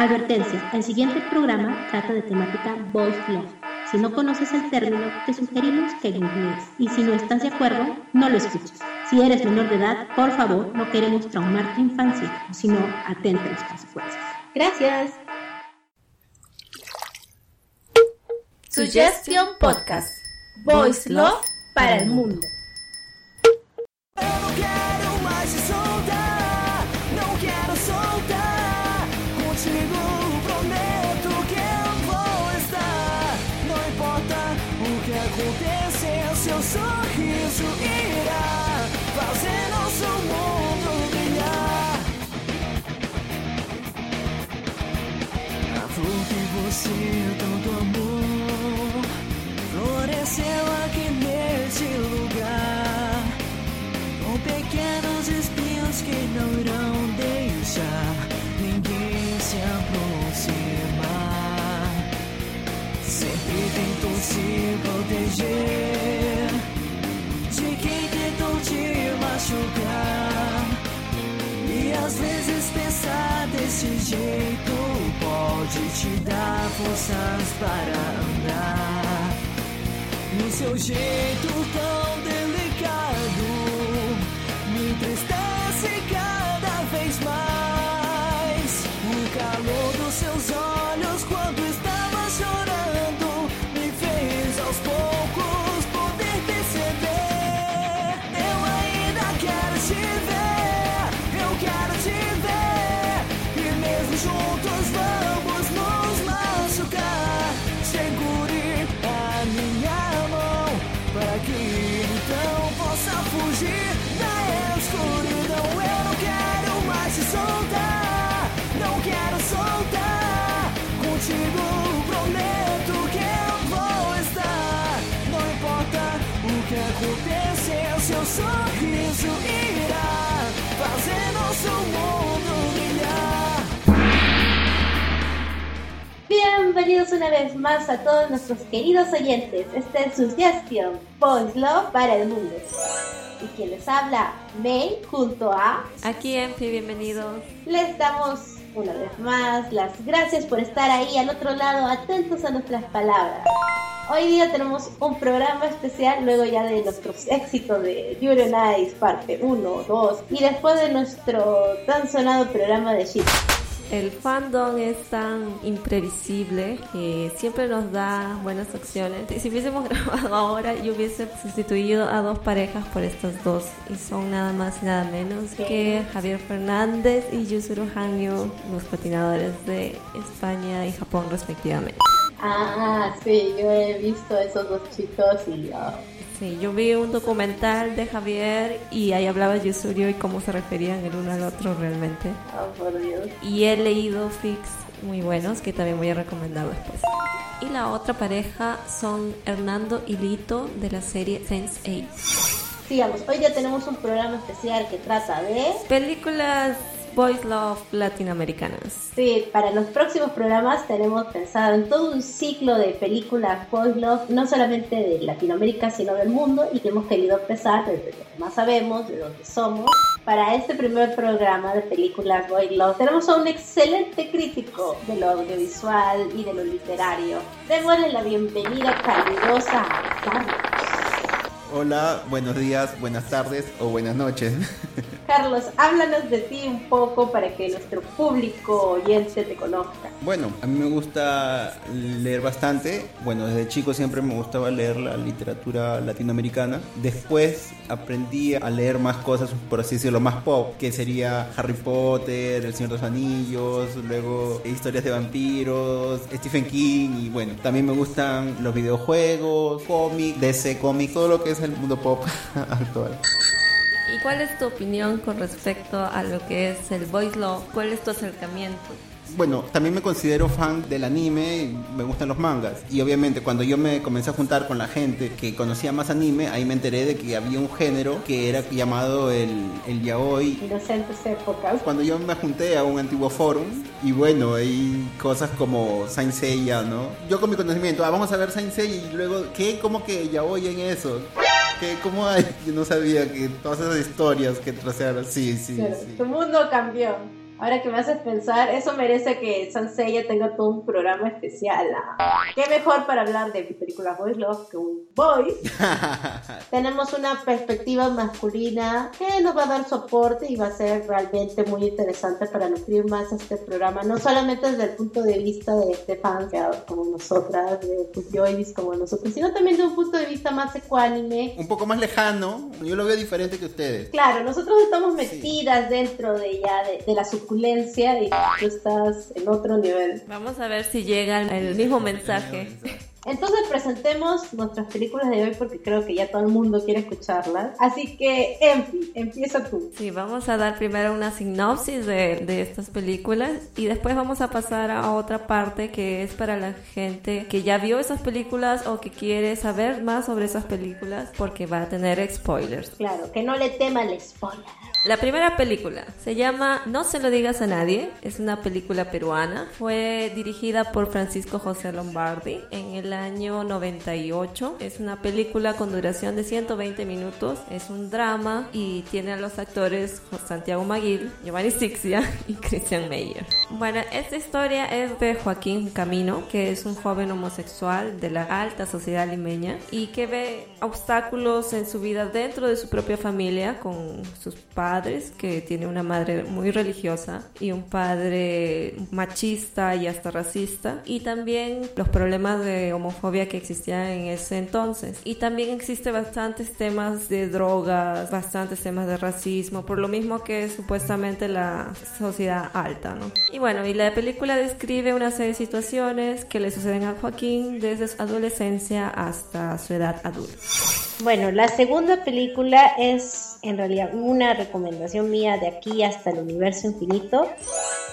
Advertencia, el siguiente programa trata de temática Boys Love. Si no conoces el término, te sugerimos que googlees. Y si no estás de acuerdo, no lo escuches. Si eres menor de edad, por favor, no queremos traumar tu infancia, sino atente a las consecuencias. Gracias. Suggestion Podcast. Voice Love para el mundo. Se proteger de quem tentou te machucar. E às vezes pensar desse jeito pode te dar forças para andar. No seu jeito tão Bienvenidos una vez más a todos nuestros queridos oyentes. Este es Suggestion Boys Love para el mundo. Y quien les habla, May, junto a Aquí, Enfi, bienvenidos. Les damos una vez más las gracias por estar ahí al otro lado, atentos a nuestras palabras. Hoy día tenemos un programa especial luego ya de nuestros éxitos de Beauty Nice parte 1, 2 y después de nuestro tan sonado programa de Shit. El fandom es tan imprevisible que siempre nos da buenas opciones. Si hubiésemos grabado ahora, yo hubiese sustituido a dos parejas por estas dos. Y son nada más y nada menos que Javier Fernández y Yusuru Hanyu, los patinadores de España y Japón respectivamente. Ah, sí, yo he visto a esos dos chicos y ah, Sí, yo vi un documental de Javier y ahí hablaba Yusuru y cómo se referían el uno al otro realmente. oh, por Dios. Y he leído fics muy buenos que también voy a recomendar después. Y la otra pareja son Hernando y Lito de la serie Sense8. Sigamos, hoy ya tenemos un programa especial que trata de... Películas Boys Love latinoamericanas. Sí, para los próximos programas tenemos pensado en todo un ciclo de películas Boys Love, no solamente de Latinoamérica, sino del mundo, y que hemos querido empezar desde lo que más sabemos, de donde somos. Para este primer programa de películas Boys Love tenemos a un excelente crítico de lo audiovisual y de lo literario. Démosle la bienvenida calurosa a Carlos. Hola, buenos días, buenas tardes o buenas noches. Carlos, háblanos de ti un poco para que nuestro público oyente te conozca. Bueno, a mí me gusta leer bastante. Bueno, desde chico siempre me gustaba leer la literatura latinoamericana. Después aprendí a leer más cosas, por así decirlo, más pop, que sería Harry Potter, El Señor de los Anillos, luego historias de vampiros, Stephen King y bueno, también me gustan los videojuegos, cómics, DC cómics, todo lo que es el mundo pop actual. ¿Y cuál es tu opinión con respecto a lo que es el Boys Love? ¿Cuál es tu acercamiento? Bueno, también me considero fan del anime, y me gustan los mangas. Y obviamente cuando yo me comencé a juntar con la gente que conocía más anime, ahí me enteré de que había un género que era llamado el, el yaoi. Inocentes épocas. Cuando yo me junté a un antiguo forum, y bueno, hay cosas como Saint Seiya, ¿no? Yo con mi conocimiento, ah, vamos a ver Saint Seiya y luego, ¿qué? ¿Cómo que yaoi en eso? ¿Qué? ¿Cómo hay? Yo no sabía que todas esas historias que trasearon, sí, sí, Claro, sí. Tu mundo cambió. Ahora que me haces pensar, eso merece que Sansella tenga todo un programa especial. ¿ah? ¿Qué mejor para hablar de películas Boys Love que un Boys? Tenemos una perspectiva masculina que nos va a dar soporte y va a ser realmente muy interesante para nutrir más este programa, no solamente desde el punto de vista de, de fans como nosotras, de Joyce como nosotros, sino también de un punto de vista más ecuánime. Un poco más lejano, yo lo veo diferente que ustedes. Claro, nosotros estamos metidas dentro de ya de, de la suculencia y tú estás en otro nivel. Vamos a ver si llega el mismo mensaje. Entonces presentemos nuestras películas de hoy porque creo que ya todo el mundo quiere escucharlas. Así que, Enfi, empieza tú. Sí, vamos a dar primero una sinopsis de, de estas películas y después vamos a pasar a otra parte que es para la gente que ya vio esas películas o que quiere saber más sobre esas películas porque va a tener spoilers. Claro, que no le tema el spoiler. La primera película se llama No se lo digas a nadie, es una película peruana, fue dirigida por Francisco José Lombardi en el año 98, es una película con duración de 120 minutos, es un drama y tiene a los actores Santiago Maguil, Giovanni Sixia y Christian Meyer. Bueno, esta historia es de Joaquín Camino, que es un joven homosexual de la alta sociedad limeña y que ve obstáculos en su vida dentro de su propia familia con sus padres que tiene una madre muy religiosa y un padre machista y hasta racista, y también los problemas de homofobia que existían en ese entonces. Y también existe bastantes temas de drogas, bastantes temas de racismo, por lo mismo que es supuestamente la sociedad alta, ¿no? Y bueno, y la película describe una serie de situaciones que le suceden a Joaquín desde su adolescencia hasta su edad adulta. Bueno, la segunda película es en realidad una recomendación mía de aquí hasta el universo infinito.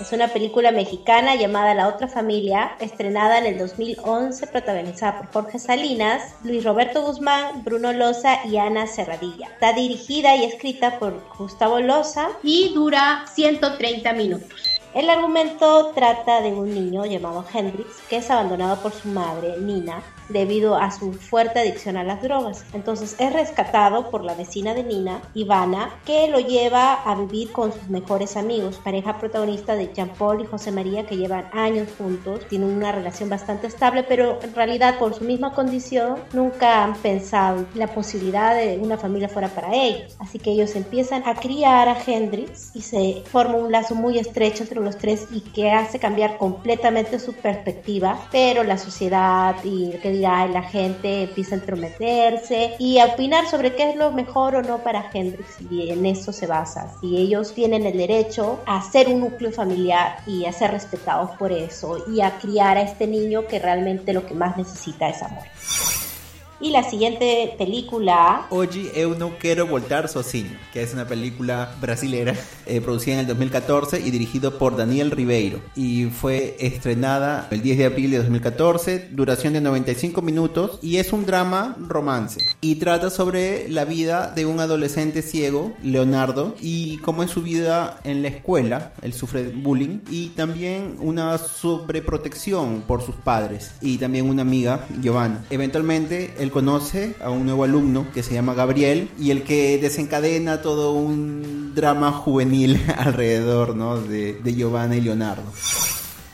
Es una película mexicana llamada La otra familia, estrenada en el 2011, protagonizada por Jorge Salinas, Luis Roberto Guzmán, Bruno Loza y Ana Serradilla. Está dirigida y escrita por Gustavo Loza y dura 130 minutos. El argumento trata de un niño llamado Hendrix que es abandonado por su madre, Nina, debido a su fuerte adicción a las drogas. Entonces es rescatado por la vecina de Nina, Ivana, que lo lleva a vivir con sus mejores amigos, pareja protagonista de Jean Paul y José María que llevan años juntos, tienen una relación bastante estable, pero en realidad por su misma condición nunca han pensado la posibilidad de una familia fuera para ellos. Así que ellos empiezan a criar a Hendrix y se forma un lazo muy estrecho entre los tres y que hace cambiar completamente su perspectiva, pero la sociedad y que dirá la gente empieza a entrometerse y a opinar sobre qué es lo mejor o no para Hendrix y en eso se basa. Si ellos tienen el derecho a ser un núcleo familiar y a ser respetados por eso y a criar a este niño que realmente lo que más necesita es amor. Y la siguiente película Hoje eu não quero voltar sozinho, que es una película brasilera eh, producida en el 2014 y dirigido por Daniel Ribeiro. Y fue estrenada el 10 de abril de 2014, duración de 95 minutos y es un drama romance. Y trata sobre la vida de un adolescente ciego, Leonardo, y cómo es su vida en la escuela, él sufre bullying, y también una sobreprotección por sus padres, y también una amiga, Giovanna. Eventualmente, él conoce a un nuevo alumno que se llama Gabriel y el que desencadena todo un drama juvenil alrededor ¿no? de, de Giovanna y Leonardo.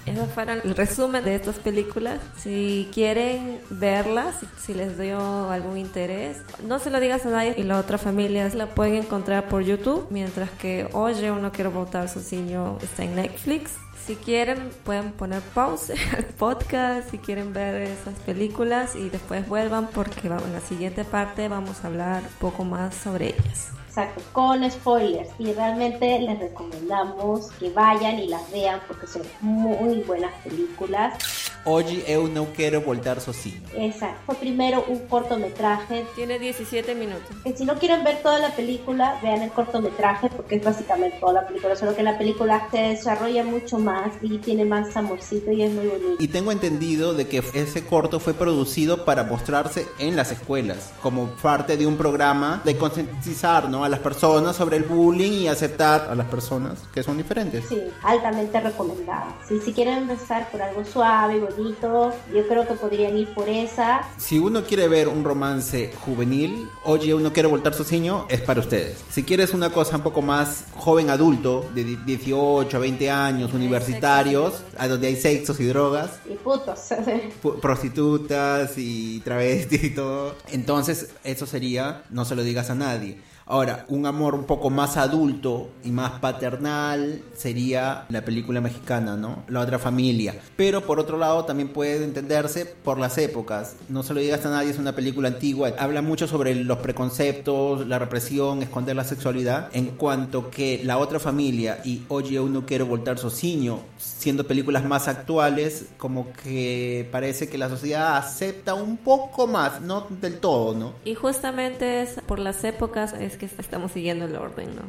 Eso fueron el resumen de estas películas. Si quieren verlas, si les dio algún interés, no se lo digas a nadie y la otra familia la pueden encontrar por YouTube, mientras que Oye, uno quiero votar su niño está en Netflix. Si quieren, pueden poner pause al podcast si quieren ver esas películas y después vuelvan porque en la siguiente parte vamos a hablar un poco más sobre ellas. Exacto, con spoilers. Y realmente les recomendamos que vayan y las vean porque son muy buenas películas. Hoje eu não quero voltar sozinho. Esa fue primero un cortometraje. Tiene 17 minutos. Que si no quieren ver toda la película, vean el cortometraje porque es básicamente toda la película. Solo que la película se desarrolla mucho más y tiene más amorcito y es muy bonito. Y tengo entendido de que ese corto fue producido para mostrarse en las escuelas, como parte de un programa de concientizar ¿no? a las personas sobre el bullying y aceptar a las personas que son diferentes. Sí, altamente recomendada. Sí, si quieren empezar por algo suave y Yo creo que podrían ir por esa. Si uno quiere ver un romance juvenil, oye, uno quiere voltar su ciño, es para ustedes. Si quieres una cosa un poco más joven adulto, de 18 a 20 años, universitarios, a donde hay sexos y drogas, Y putos. pu- prostitutas y travestis y todo, entonces eso sería No se lo digas a nadie. Ahora, un amor un poco más adulto y más paternal sería la película mexicana, ¿no? La otra familia. Pero por otro lado también puede entenderse por las épocas. No se lo digas a nadie, es una película antigua. Habla mucho sobre los preconceptos, la represión, esconder la sexualidad. En cuanto que la otra familia y Oye, uno quiere voltar sociño, siendo películas más actuales, como que parece que la sociedad acepta un poco más, no del todo, ¿no? Y justamente es por las épocas es que estamos siguiendo el orden, ¿no?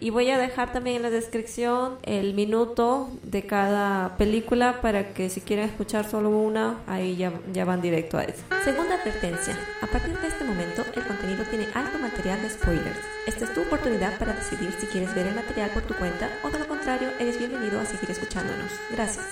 Y voy a dejar también en la descripción el minuto de cada película para que si quieren escuchar solo una, ahí ya, ya van directo a eso. Segunda advertencia. A partir de este momento, el contenido tiene alto material de spoilers. Esta es tu oportunidad para decidir si quieres ver el material por tu cuenta o de lo contrario, eres bienvenido a seguir escuchándonos. Gracias.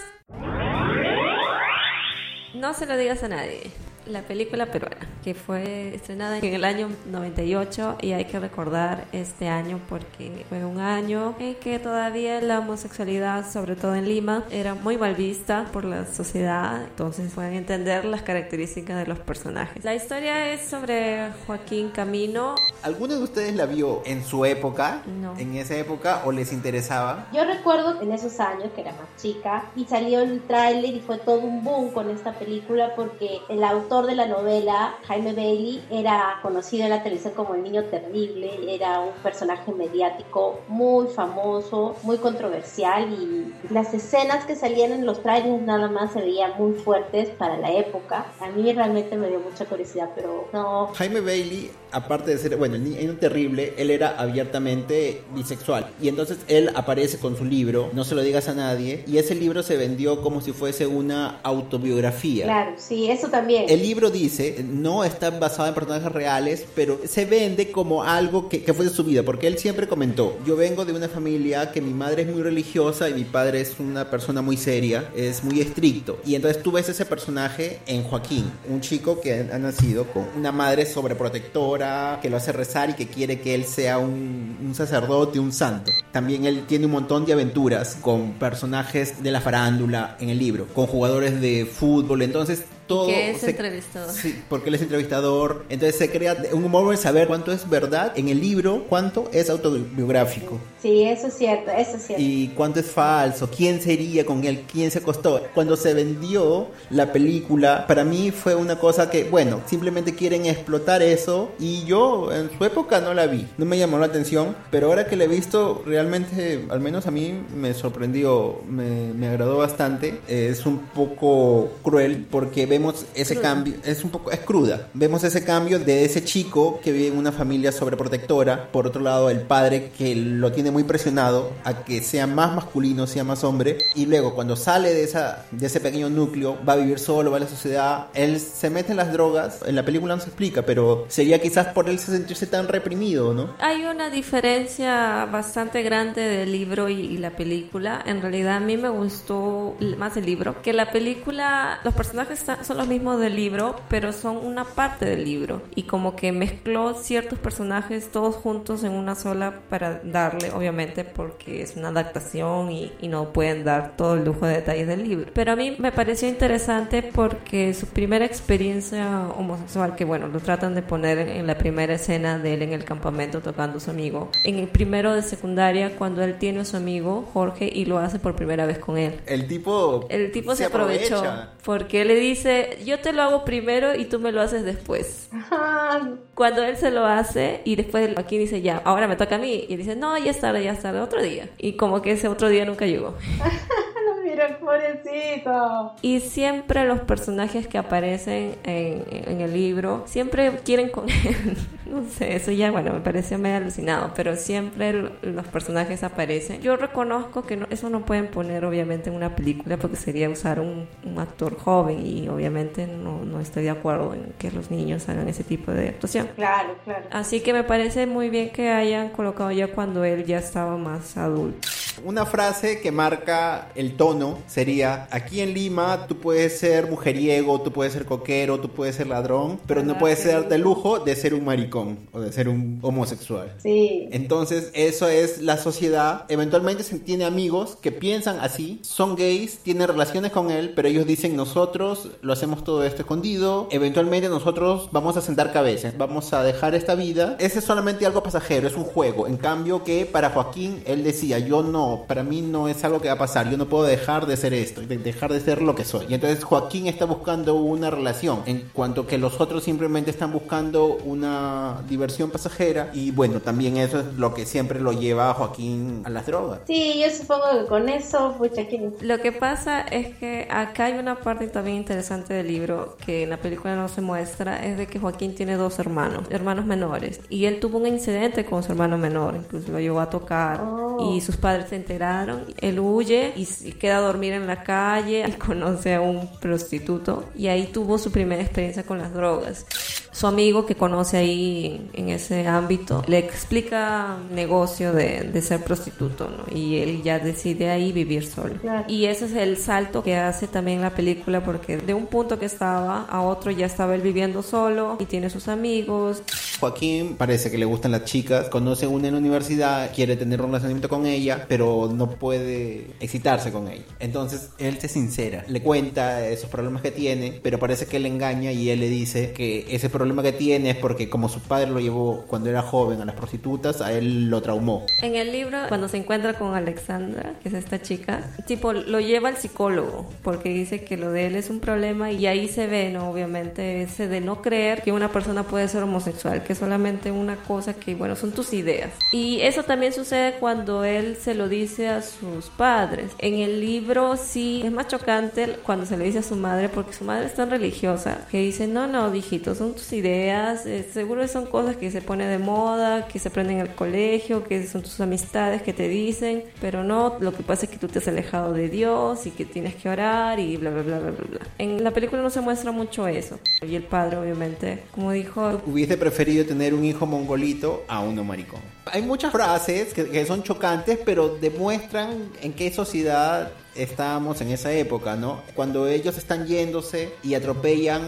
No se lo digas a nadie. La película peruana, que fue estrenada en el año 98 y hay que recordar este año porque fue un año en que todavía la homosexualidad, sobre todo en Lima, era muy mal vista por la sociedad, entonces pueden entender las características de los personajes. La historia es sobre Joaquín Camino. ¿Alguno de ustedes la vio en su época? No. ¿En esa época o les interesaba? Yo recuerdo en esos años que era más chica y salió el tráiler y fue todo un boom con esta película porque el autor de la novela, Jaime Bailey, era conocido en la televisión como el niño terrible, era un personaje mediático muy famoso, muy controversial y las escenas que salían en los trailers nada más se veían muy fuertes para la época. A mí realmente me dio mucha curiosidad, pero no, Jaime Bailey, aparte de ser, bueno, el niño terrible, él era abiertamente bisexual. Y entonces él aparece con su libro, No se lo digas a nadie, y ese libro se vendió como si fuese una autobiografía. claro, sí, eso también. El libro dice, no está basado en personajes reales, pero se vende como algo que, que fue de su vida, porque él siempre comentó, yo vengo de una familia que mi madre es muy religiosa y mi padre es una persona muy seria, es muy estricto. Y entonces tú ves ese personaje en Joaquín, un chico que ha nacido con una madre sobreprotectora, que lo hace rezar y que quiere que él sea un, un sacerdote, un santo. También él tiene un montón de aventuras con personajes de la farándula en el libro, con jugadores de fútbol, entonces todo Que es se- entrevistador. Sí, porque él es entrevistador. Entonces se crea un humor en saber cuánto es verdad en el libro, cuánto es autobiográfico Sí, eso es cierto, eso es cierto. y cuánto es falso, quién sería con él, quién se costó. Cuando se vendió la película, para mí fue una cosa que, bueno, simplemente quieren explotar eso y yo en su época no la vi, no me llamó la atención, pero ahora que la he visto, realmente, al menos a mí me sorprendió, me, me agradó bastante. Es un poco cruel porque vemos ese cambio, es un poco, es cruda, vemos ese cambio de ese chico que vive en una familia sobreprotectora, por otro lado el padre que lo tiene muy presionado a que sea más masculino, sea más hombre, y luego cuando sale de, esa, de ese pequeño núcleo, va a vivir solo, va a la sociedad, él se mete en las drogas, en la película no se explica, pero sería quizás por él sentirse tan reprimido, ¿no? Hay una diferencia bastante grande del libro y, y la película. En realidad a mí me gustó más el libro, que la película, los personajes son los mismos del libro, pero son una parte del libro. Y como que mezcló ciertos personajes todos juntos en una sola para darle, obviamente, porque es una adaptación y, y no pueden dar todo el lujo de detalles del libro. Pero a mí me pareció interesante porque su primera experiencia homosexual, que bueno, lo tratan de poner en, la primera escena de él en el campamento tocando a su amigo, en el primero de secundaria, cuando él tiene a su amigo Jorge y lo hace por primera vez con él. El tipo... El tipo se, aprovecha. aprovechó porque le dice, yo te lo hago primero y tú me lo haces después. Cuando él se lo hace y después aquí dice, ya, ahora me toca a mí. Y dice, no, ya es tarde, ya es tarde, otro día. Y como que ese otro día nunca llegó. no, mira, pobrecito. Y siempre los personajes que aparecen en, en el libro, siempre quieren con él. No sé, eso ya, bueno, me pareció medio alucinado, pero siempre los personajes aparecen. Yo reconozco que no- eso no pueden poner obviamente en una película porque sería usar un, un actor joven y obviamente no, no estoy de acuerdo en que los niños hagan ese tipo de actuación. Claro, claro. Así que me parece muy bien que hayan colocado ya cuando él ya estaba más adulto. Una frase que marca el tono sería, aquí en Lima tú puedes ser mujeriego, tú puedes ser coquero, tú puedes ser ladrón, pero no puedes ser de lujo de ser un maricón o de ser un homosexual. Sí. Entonces, eso es la sociedad. Eventualmente se tiene amigos que piensan así, son gays, tienen relaciones con él, pero ellos dicen nosotros lo hacemos todo esto escondido, eventualmente nosotros vamos a sentar cabezas, vamos a dejar esta vida. Ese es solamente algo pasajero, es un juego. En cambio que para Joaquín, él decía, yo no, para mí no es algo que va a pasar, yo no puedo dejar de ser esto, de dejar de ser lo que soy. Y entonces Joaquín está buscando una relación, en cuanto que los otros simplemente están buscando una diversión pasajera y bueno, también eso es lo que siempre lo lleva a Joaquín a las drogas. Sí, yo supongo que con eso, pucha, ¿quién? Lo que pasa es que acá hay una parte también interesante del libro que en la película no se muestra, es de que Joaquín tiene dos hermanos, hermanos menores, y él tuvo un incidente con su hermano menor, incluso lo llevó a tocar Oh. y sus padres se enteraron, él huye y, queda a dormir en la calle y conoce a un prostituto y ahí tuvo su primera experiencia con las drogas. Su amigo que conoce ahí en, en ese ámbito le explica negocio de, de ser prostituto, ¿no? Y él ya decide ahí vivir solo. Claro. Y ese es el salto que hace también la película porque de un punto que estaba a otro ya estaba él viviendo solo y tiene sus amigos. Joaquín parece que le gustan las chicas, conoce una en la universidad, quiere tener un relacionamiento con ella, pero no puede excitarse con ella. Entonces él se sincera, le cuenta esos problemas que tiene, pero parece que él engaña y él le dice que ese problema que tiene es porque como su padre lo llevó cuando era joven a las prostitutas, a él lo traumó. En el libro, cuando se encuentra con Alexandra, que es esta chica, tipo lo lleva al psicólogo porque dice que lo de él es un problema y ahí se ve, ¿no? Obviamente, ese de no creer que una persona puede ser homosexual, que es solamente una cosa que, bueno, son tus ideas. Y eso también sucede cuando él se lo dice a sus padres. En el libro sí es más chocante cuando se le dice a su madre porque su madre es tan religiosa que dice, no, no, hijito, son tus ideas, eh, seguro son cosas que se pone de moda, que se aprenden en el colegio, que son tus amistades que te dicen, pero no, lo que pasa es que tú te has alejado de Dios y que tienes que orar y bla, bla, bla, bla, bla. En la película no se muestra mucho eso. Y el padre, obviamente, como dijo, Hubiese preferido tener un hijo mongolito a uno maricón. Hay muchas frases que, que son chocantes, pero demuestran en qué sociedad estábamos en esa época, ¿no? Cuando ellos están yéndose y atropellan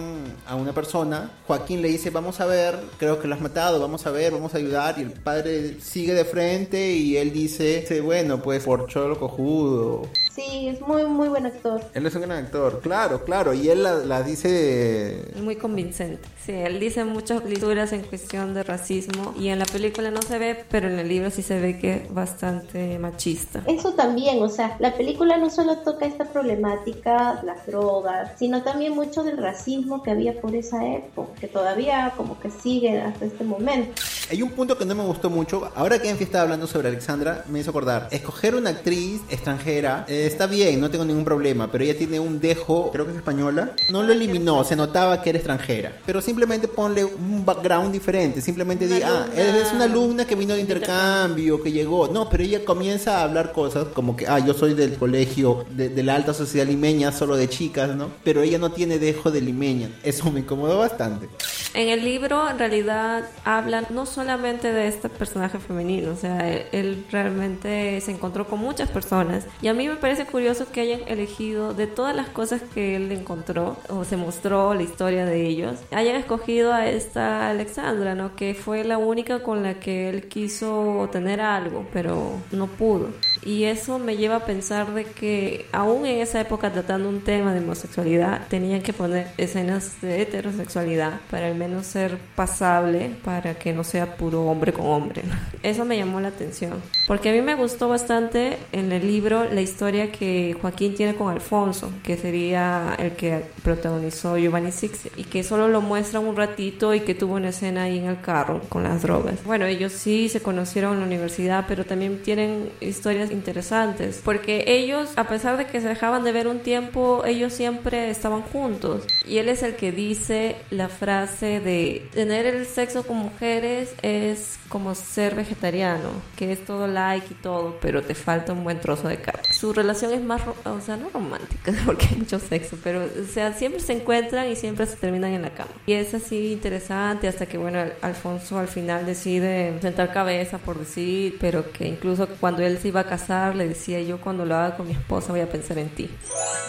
a una persona, Joaquín le dice, vamos a ver, creo que lo has matado, vamos a ver, vamos a ayudar, y el padre sigue de frente y él dice, "Sí, bueno, pues por cholo cojudo. Sí, es muy, muy buen actor. Él es un gran actor, claro, claro, y él la, la dice Es muy convincente. Sí, él dice muchas lecturas en cuestión de racismo y en la película no se ve, pero en el libro sí se ve que es bastante machista. Eso también, o sea, la película no solo toca esta problemática, las drogas, sino también mucho del racismo que había por esa época, que todavía como que sigue hasta este momento. Hay un punto que no me gustó mucho. Ahora que Enfi estaba hablando sobre Alexandra, me hizo acordar. Escoger una actriz extranjera eh, está bien, no tengo ningún problema, pero ella tiene un dejo, creo que es española. No lo eliminó, se notaba que era extranjera. Pero simplemente ponle un background diferente. Simplemente di, ah, es una alumna que vino de intercambio, que llegó. No, pero ella comienza a hablar cosas como que, ah, yo soy del colegio de, de la alta sociedad limeña, solo de chicas, ¿no? Pero ella no tiene dejo de limeña. Eso me incomodó bastante. En el libro, en realidad, hablan no solamente de este personaje femenino, o sea, él, él realmente se encontró con muchas personas. Y a mí me parece curioso que hayan elegido de todas las cosas que él encontró, o se mostró la historia de ellos, hayan escogido a esta Alexandra, ¿no? Que fue la única con la que él quiso tener algo, pero no pudo. Y eso me lleva a pensar de que aún en esa época tratando un tema de homosexualidad, tenían que poner escenas de heterosexualidad para al menos ser pasable, para que no sea puro hombre con hombre. Eso me llamó la atención. Porque a mí me gustó bastante en el libro la historia que Joaquín tiene con Alfonso, que sería el que protagonizó Giovanni Six, y que solo lo muestra un ratito y que tuvo una escena ahí en el carro con las drogas. Bueno, ellos sí se conocieron en la universidad, pero también tienen historias interesantes, porque ellos, a pesar de que se dejaban de ver un tiempo, ellos siempre estaban juntos. Y él es el que dice la frase de tener el sexo con mujeres es como ser vegetariano, que es todo like y todo, pero te falta un buen trozo de carne. Su relación es más, o sea, no romántica, porque hay mucho sexo, pero, o sea, siempre se encuentran y siempre se terminan en la cama. Y es así interesante hasta que, bueno, Alfonso al final decide sentar cabeza, por decir, pero que incluso cuando él se iba a casar, le decía yo cuando lo haga con mi esposa voy a pensar en ti.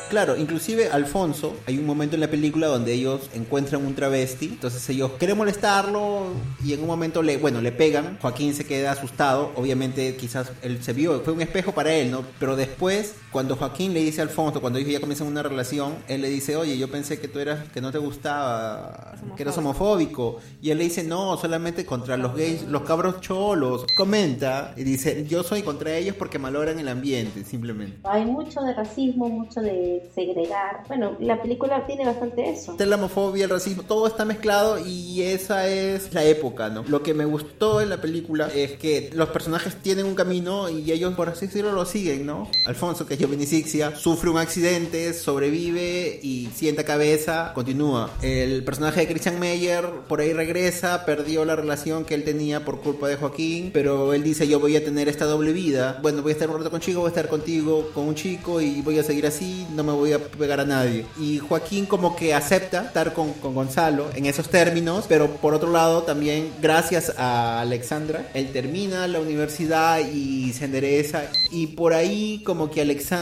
Claro, inclusive Alfonso, hay un momento en la película donde ellos encuentran un travesti, entonces ellos quieren molestarlo y en un momento le, bueno, le pegan, Joaquín se queda asustado, obviamente quizás él se vio, fue un espejo para él, ¿no? Pero después, cuando Joaquín le dice a Alfonso, cuando ellos ya comienzan una relación, él le dice, oye, yo pensé que tú eras, que no te gustaba, que eras homofóbico, y él le dice, no, solamente contra los gays, los cabros cholos, comenta, y dice, yo soy contra ellos porque malogran el ambiente, simplemente. Hay mucho de racismo, mucho de segregar, bueno, la película tiene bastante eso. La homofobia, el racismo, todo está mezclado y esa es la época, ¿no? Lo que me gustó en la película es que los personajes tienen un camino y ellos, por así decirlo, lo siguen, ¿no? Alfonso, que es Sixia, sufre un accidente, sobrevive y sienta cabeza, continúa. El personaje de Christian Meyer por ahí regresa, perdió la relación que él tenía por culpa de Joaquín, pero él dice yo voy a tener esta doble vida. Bueno, voy a estar un rato contigo, voy a estar contigo con un chico y voy a seguir así, no me voy a pegar a nadie. Y Joaquín como que acepta estar con, con Gonzalo en esos términos, pero por otro lado también gracias a Alexandra, él termina la universidad y se endereza y por ahí como que Alexandra,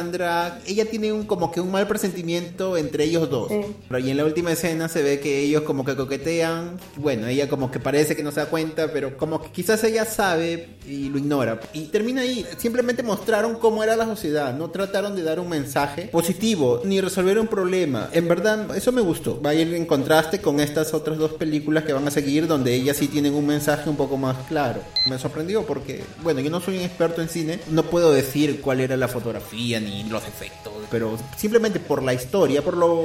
ella tiene un como que un mal presentimiento entre ellos dos. Pero y en la última escena se ve que ellos como que coquetean, bueno, ella como que parece que no se da cuenta, pero como que quizás ella sabe y lo ignora. Y termina ahí, simplemente mostraron cómo era la sociedad, no trataron de dar un mensaje positivo ni resolver un problema. En verdad, eso me gustó. Va a ir en contraste con estas otras dos películas que van a seguir donde ellas sí tienen un mensaje un poco más claro. Me sorprendió porque, bueno, yo no soy un experto en cine, no puedo decir cuál era la fotografía ni los efectos, pero simplemente por la historia, por lo,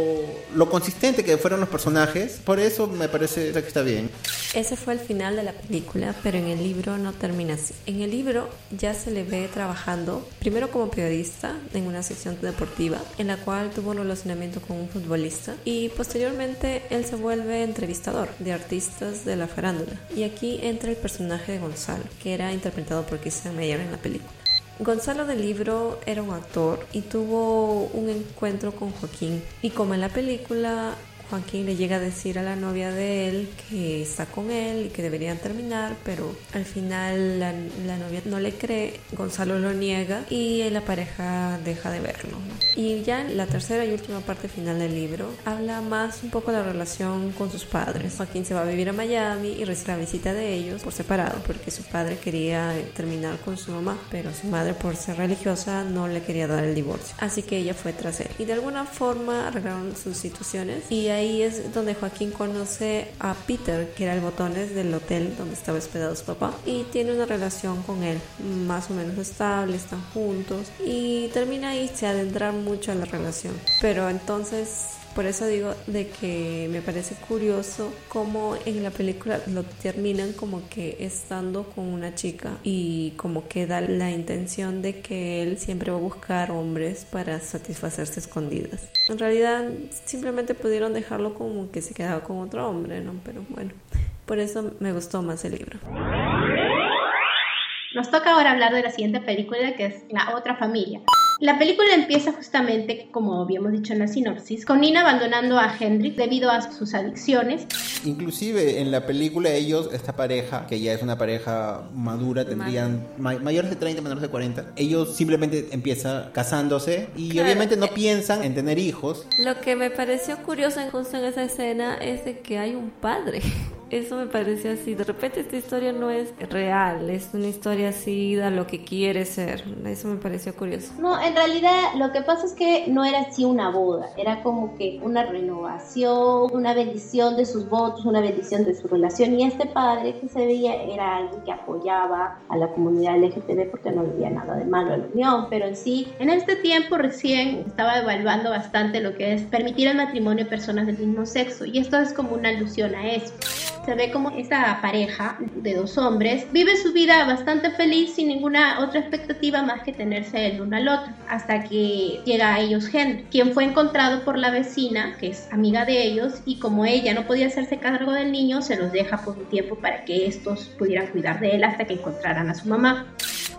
lo consistente que fueron los personajes, por eso me parece que está bien. Ese fue el final de la película, pero en el libro no termina así. En el libro ya se le ve trabajando primero como periodista en una sección deportiva en la cual tuvo un relacionamiento con un futbolista y posteriormente él se vuelve entrevistador de artistas de la farándula. Y aquí entra el personaje de Gonzalo, que era interpretado por Christian Meyer en la película. Gonzalo del libro era un actor y tuvo un encuentro con Joaquín. Y como en la película Joaquín le llega a decir a la novia de él que está con él y que deberían terminar, pero al final la, novia no le cree, Gonzalo lo niega y la pareja deja de verlo. Y ya en la tercera y última parte final del libro habla más un poco de la relación con sus padres. Joaquín se va a vivir a Miami y recibe la visita de ellos por separado porque su padre quería terminar con su mamá, pero su madre por ser religiosa no le quería dar el divorcio. Así que ella fue tras él y de alguna forma arreglaron sus situaciones y ahí es donde Joaquín conoce a Peter, que era el botones del hotel donde estaba hospedado su papá, y tiene una relación con él más o menos estable, están juntos y termina ahí, se adentra mucho a la relación. Pero entonces por eso digo de que me parece curioso cómo en la película lo terminan como que estando con una chica y como que da la intención de que él siempre va a buscar hombres para satisfacerse escondidas. En realidad simplemente pudieron dejarlo como que se quedaba con otro hombre, ¿no? Pero bueno, por eso me gustó más el libro. Nos toca ahora hablar de la siguiente película que es La otra familia. La película empieza justamente, como habíamos dicho en la sinopsis, con Nina abandonando a Hendrik debido a sus adicciones. Inclusive en la película ellos, esta pareja, que ya es una pareja madura, tendrían mayores de 30, menores de 40, ellos simplemente empiezan casándose y obviamente no piensan en tener hijos. Lo que me pareció curioso justo en esa escena es de que hay un padre. Eso me pareció así. De repente esta historia no es real, es una historia así de lo que quiere ser. Eso me pareció curioso. No, en realidad lo que pasa es que no era así una boda, era como que una renovación, una bendición de sus votos, una bendición de su relación. Y este padre que se veía era alguien que apoyaba a la comunidad LGTB porque no había nada de malo en la unión. Pero en sí, en este tiempo recién estaba evaluando bastante lo que es permitir el matrimonio de personas del mismo sexo. Y esto es como una alusión a eso. Se ve como esta pareja de dos hombres vive su vida bastante feliz sin ninguna otra expectativa más que tenerse el uno al otro, hasta que llega a ellos Henry, quien fue encontrado por la vecina, que es amiga de ellos, y como ella no podía hacerse cargo del niño, se los deja por un tiempo para que estos pudieran cuidar de él hasta que encontraran a su mamá.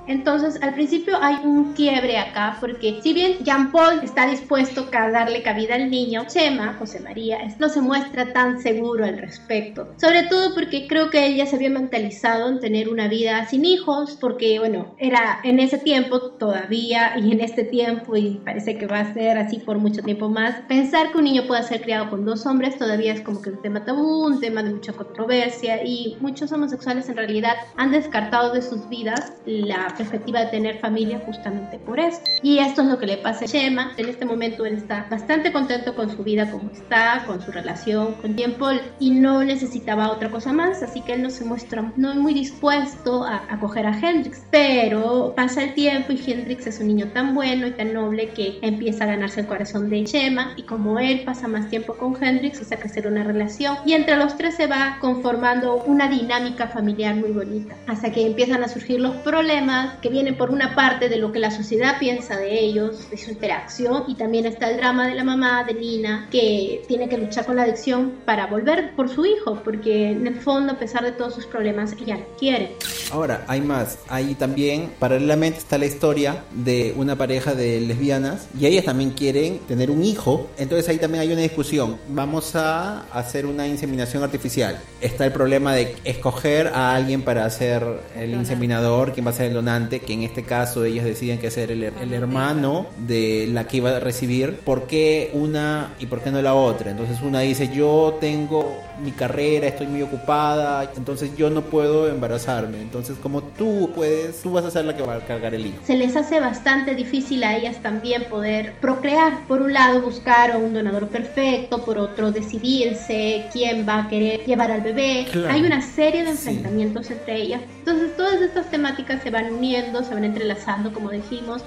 Entonces, al principio hay un quiebre acá, porque si bien Jean Paul está dispuesto a darle cabida al niño, Chema, José María, no se muestra tan seguro al respecto. Sobre todo porque creo que ella se había mentalizado en tener una vida sin hijos, porque, bueno, era en ese tiempo todavía y en este tiempo, y parece que va a ser así por mucho tiempo más, pensar que un niño pueda ser criado con dos hombres todavía es como que un tema tabú, un tema de mucha controversia, y muchos homosexuales en realidad han descartado de sus vidas la perspectiva de tener familia justamente por eso. Y esto es lo que le pasa a Shema. En este momento él está bastante contento con su vida como está, con su relación con Paul y no necesitaba otra cosa más, así que él no se muestra no muy dispuesto a acoger a Hendrix. Pero pasa el tiempo y Hendrix es un niño tan bueno y tan noble que empieza a ganarse el corazón de Shema y como él pasa más tiempo con Hendrix, hace crecer una relación y entre los tres se va conformando una dinámica familiar muy bonita hasta que empiezan a surgir los problemas que viene por una parte de lo que la sociedad piensa de ellos, de su interacción, y también está el drama de la mamá, de Nina, que tiene que luchar con la adicción para volver por su hijo, porque en el fondo, a pesar de todos sus problemas, ella lo quiere. Ahora, hay más. Ahí también, paralelamente, está la historia de una pareja de lesbianas y ellas también quieren tener un hijo. Entonces ahí también hay una discusión. Vamos a hacer una inseminación artificial. Está el problema de escoger a alguien para hacer el inseminador, quién va a ser el donante, que en este caso ellas deciden que ser el, el hermano de la que iba a recibir. ¿Por qué una y por qué no la otra? Entonces una dice, yo tengo mi carrera, estoy muy ocupada, entonces yo no puedo embarazarme. Entonces, como tú puedes, tú vas a ser la que va a cargar el hijo. Se les hace bastante difícil a ellas también poder procrear. Por un lado, buscar a un donador perfecto, por otro, decidirse quién va a querer llevar al bebé. Claro. Hay una serie de enfrentamientos entre ellas. Entonces, todas estas temáticas se van uniendo, se van entrelazando, como dijimos.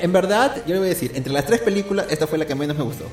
En verdad, yo le voy a decir, entre las tres películas, esta fue la que menos me gustó.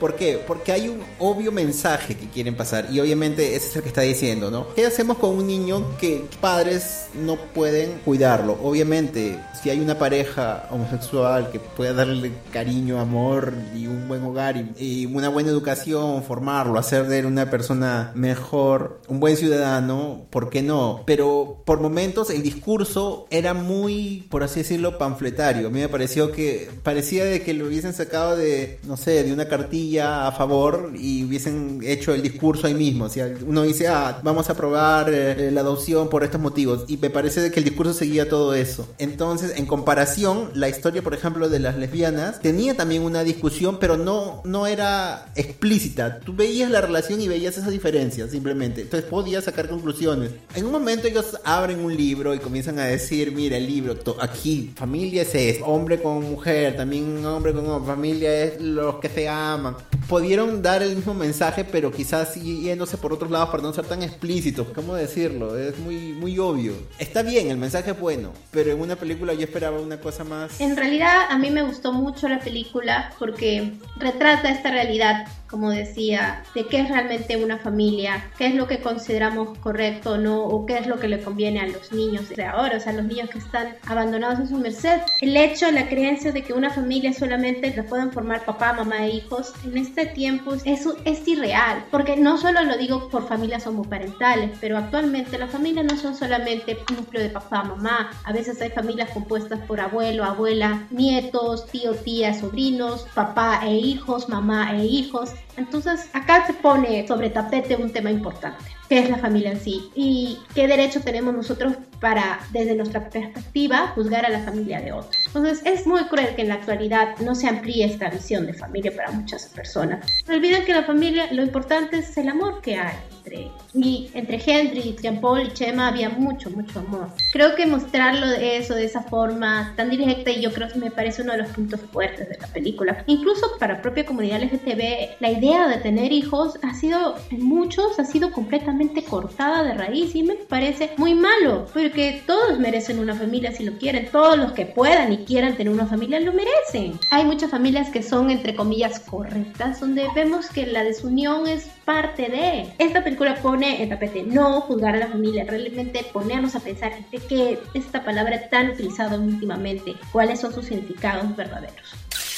¿Por qué? Porque hay un obvio mensaje que quieren pasar y obviamente ese es el que está diciendo, ¿no? ¿Qué hacemos con un niño que padres no pueden cuidarlo? Obviamente, si hay una pareja homosexual que pueda darle cariño, amor y un buen hogar y, y una buena educación, formarlo, hacer de él una persona mejor, un buen ciudadano, ¿por qué no? Pero por momentos el discurso era muy, por así decirlo, panfletario. A mí me pareció que parecía de que lo hubiesen sacado de, no sé, de una cartilla a favor y hubiesen hecho el discurso ahí mismo. O sea, uno dice, ah, vamos a aprobar eh, la adopción por estos motivos. Y me parece de que el discurso seguía todo eso. Entonces, en comparación, la historia, por ejemplo, de las lesbianas tenía también una discusión, pero no, no era explícita. Tú veías la relación y veías esa diferencia, simplemente. Entonces podías sacar conclusiones. En un momento ellos abren un libro y comienzan a decir, mira, el libro, aquí, familia es esto, hombre con mujer, también hombre con hombre, familia es los que se aman. Pudieron dar el mismo mensaje, pero quizás yéndose por otros lados para no ser tan explícitos. ¿Cómo decirlo? Es muy, muy obvio. Está bien, el mensaje es bueno, pero en una película yo esperaba una cosa más... En realidad a mí me gustó mucho la película porque retrata esta realidad, como decía, de qué es realmente una familia, qué es lo que consideramos correcto o no, o qué es lo que le conviene a los niños de ahora, o sea, los niños que están abandonados en su merced. El hecho, la creencia de que una familia solamente la pueden formar papá, mamá e hijos, en este tiempo es, es irreal, porque no solo lo digo por familias homoparentales, pero actualmente las familias no son solamente núcleo de papá, mamá, a veces hay familias compuestas por abuelo, abuela, nietos, tío, tía, sobrinos, papá e hijos, mamá e hijos. Entonces acá se pone sobre tapete un tema importante, que es la familia en sí y qué derecho tenemos nosotros para, desde nuestra perspectiva, juzgar a la familia de otros. Entonces es muy cruel que en la actualidad no se amplíe esta visión de familia para muchas personas. No olviden que la familia, lo importante es el amor que hay entre. Y entre Henry, Jean Paul y Chema había mucho, mucho amor. Creo que mostrarlo de eso, de esa forma tan directa, y yo creo que me parece uno de los puntos fuertes de la película. Incluso para la propia comunidad LGTB, la idea de tener hijos ha sido, en muchos, ha sido completamente totalmente cortada de raíz y me parece muy malo, porque todos merecen una familia si lo quieren, todos los que puedan y quieran tener una familia lo merecen. Hay muchas familias que son entre comillas correctas, donde vemos que la desunión es parte de. Esta película pone en tapete no juzgar a la familia, realmente ponernos a pensar de qué esta palabra tan utilizada últimamente, cuáles son sus significados verdaderos.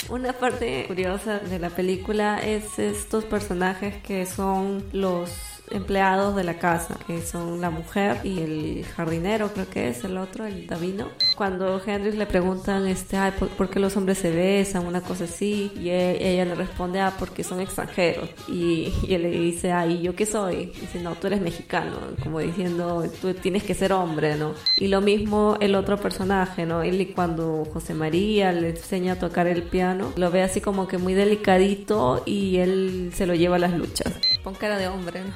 Una parte curiosa de la película es estos personajes que son los empleados de la casa, que son la mujer y el jardinero, creo que es el otro, el Davino. Cuando Hendrix le preguntan, este, Ay, ¿por, qué los hombres se besan? Una cosa así, y e, ella le responde, ah, porque son extranjeros. Y, él le dice, ay, ¿yo qué soy? dice, no, tú eres mexicano, como diciendo, tú tienes que ser hombre, ¿no? Y lo mismo el otro personaje, ¿no? Él cuando José María le enseña a tocar el piano, lo ve así como que muy delicadito y él se lo lleva a las luchas. Pon cara de hombre, ¿no?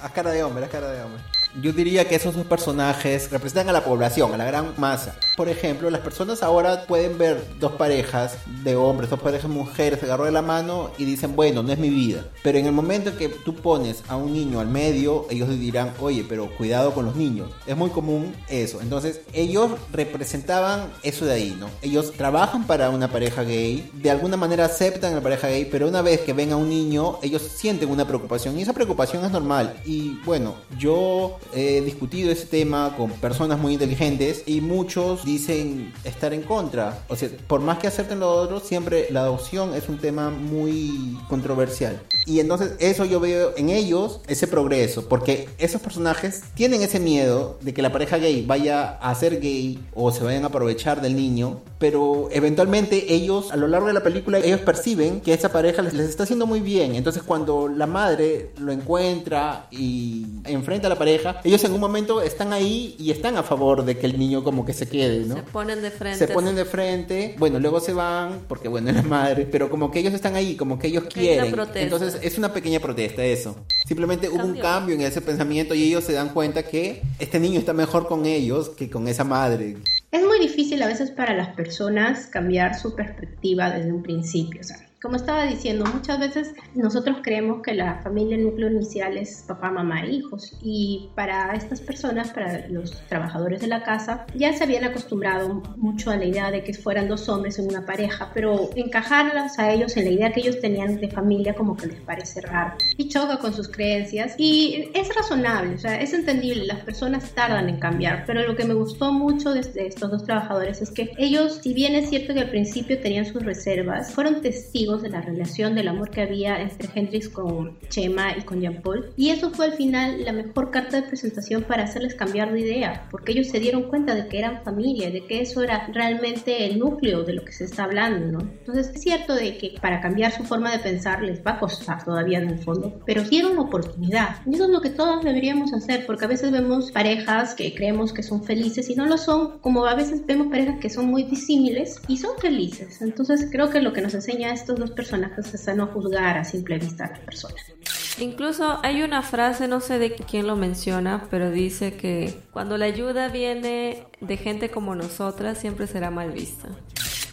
A cara de hombre, a cara de hombre. Yo diría que esos dos personajes representan a la población, a la gran masa. Por ejemplo, las personas ahora pueden ver dos parejas de hombres, dos parejas de mujeres, se agarró de la mano y dicen, bueno, no es mi vida. Pero en el momento en que tú pones a un niño al medio, ellos dirán, oye, pero cuidado con los niños. Es muy común eso. Entonces, ellos representaban eso de ahí, ¿no? Ellos trabajan para una pareja gay, de alguna manera aceptan a la pareja gay, pero una vez que ven a un niño, ellos sienten una preocupación y esa preocupación es normal. Y bueno, yo he discutido ese tema con personas muy inteligentes y muchos dicen estar en contra. O sea, por más que acepten lo otro, siempre la adopción es un tema muy controversial. Y entonces eso yo veo en ellos ese progreso, porque esos personajes tienen ese miedo de que la pareja gay vaya a ser gay o se vayan a aprovechar del niño, pero eventualmente ellos a lo largo de la película ellos perciben que esa pareja les, les está haciendo muy bien. Entonces cuando la madre lo encuentra y enfrenta a la pareja, ellos en un momento están ahí y están a favor de que el niño como que se quede, ¿no? Se ponen de frente. Se ponen de frente, bueno, luego se van porque bueno, es la madre, pero como que ellos están ahí, como que ellos quieren. Entonces es una pequeña protesta eso. Simplemente hubo un cambio en ese pensamiento y ellos se dan cuenta que este niño está mejor con ellos que con esa madre. Es muy difícil a veces para las personas cambiar su perspectiva desde un principio, o sea, como estaba diciendo, muchas veces nosotros creemos que la familia núcleo inicial es papá, mamá e hijos. Y para estas personas, para los trabajadores de la casa, ya se habían acostumbrado mucho a la idea de que fueran dos hombres en una pareja, pero encajarlas a ellos en la idea que ellos tenían de familia como que les parece raro y choca con sus creencias. Y es razonable, o sea, es entendible, las personas tardan en cambiar, pero lo que me gustó mucho de, estos dos trabajadores es que ellos, si bien es cierto que al principio tenían sus reservas, fueron testigos de la relación, del amor que había entre Hendrix con Chema y con Jean Paul. Y eso fue al final la mejor carta de presentación para hacerles cambiar de idea, porque ellos se dieron cuenta de que eran familia, de que eso era realmente el núcleo de lo que se está hablando, ¿no? Entonces es cierto de que para cambiar su forma de pensar les va a costar todavía en el fondo, pero dieron oportunidad. Y eso es lo que todos deberíamos hacer, porque a veces vemos parejas que creemos que son felices y no lo son, como a veces vemos parejas que son muy disímiles y son felices. Entonces creo que lo que nos enseña estos los personajes es a no juzgar a simple vista a las personas. Incluso hay una frase, no sé de quién lo menciona, pero dice que cuando la ayuda viene de gente como nosotras, siempre será mal vista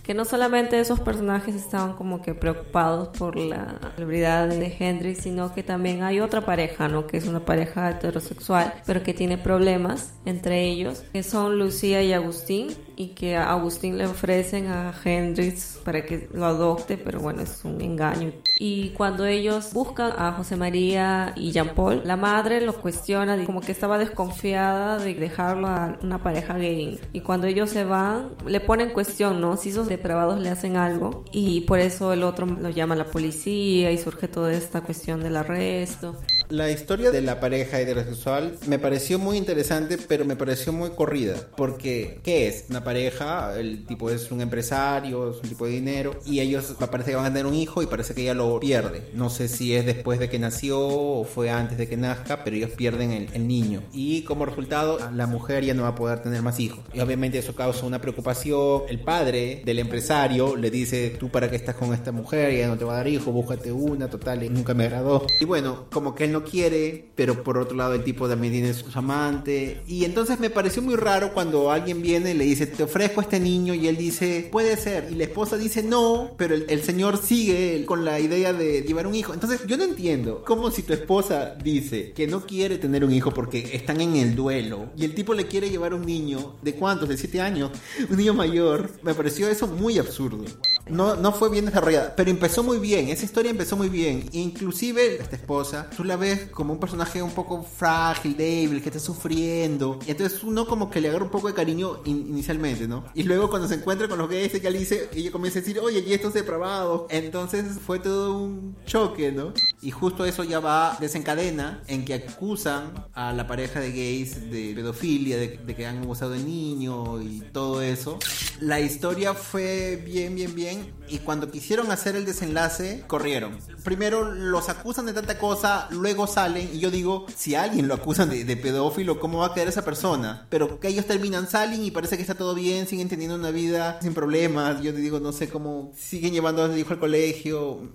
que no solamente esos personajes estaban como que preocupados por la celebridad de Hendrix, sino que también hay otra pareja, ¿no? Que es una pareja heterosexual, pero que tiene problemas entre ellos, que son Lucía y Agustín, y que a Agustín le ofrecen a Hendrix para que lo adopte, pero bueno, es un engaño. Y cuando ellos buscan a José María y Jean Paul, la madre lo cuestiona, como que estaba desconfiada de dejarlo a una pareja gay. Y cuando ellos se van, le ponen cuestión, ¿no? Si esos depravados le hacen algo. Y por eso el otro lo llama a la policía y surge toda esta cuestión del arresto. La historia de la pareja heterosexual me pareció muy interesante, pero me pareció muy corrida. Porque, ¿qué es? Una pareja, el tipo es un empresario, es un tipo de dinero, y ellos parece que van a tener un hijo y parece que ella lo pierde. No sé si es después de que nació o fue antes de que nazca, pero ellos pierden el, el niño. Y como resultado, la mujer ya no va a poder tener más hijos. Y obviamente eso causa una preocupación. El padre del empresario le dice, tú para qué estás con esta mujer, ya no te va a dar hijo, búscate una, total, y nunca me agradó. Y bueno, como que él no no quiere, pero por otro lado el tipo también tiene su amante. Y entonces me pareció muy raro cuando alguien viene y le dice, te ofrezco a este niño y él dice, puede ser. Y la esposa dice, no, pero el, el señor sigue con la idea de llevar un hijo. Entonces yo no entiendo cómo si tu esposa dice que no quiere tener un hijo porque están en el duelo y el tipo le quiere llevar un niño de cuántos, de 7 años, un niño mayor, me pareció eso muy absurdo. No, no fue bien desarrollada, pero empezó muy bien, esa historia empezó muy bien. Inclusive esta esposa, tú la ves como un personaje un poco frágil, débil, que está sufriendo. Y entonces uno como que le agarra un poco de cariño in- inicialmente, ¿no? Y luego cuando se encuentra con los gays, que le dice, ella comienza a decir, oye, y estos depravados. Entonces fue todo un choque, ¿no? Y justo eso ya va, desencadena en que acusan a la pareja de gays de pedofilia, de, de que han abusado de niño y todo eso. La historia fue bien, bien, bien. Y cuando quisieron hacer el desenlace, corrieron. Primero los acusan de tanta cosa, luego salen. Y yo digo, si alguien lo acusan de, de pedófilo, ¿cómo va a quedar esa persona? Pero que ellos terminan, salen y parece que está todo bien, siguen teniendo una vida sin problemas. Yo te digo, no sé cómo siguen llevando a su hijo al colegio.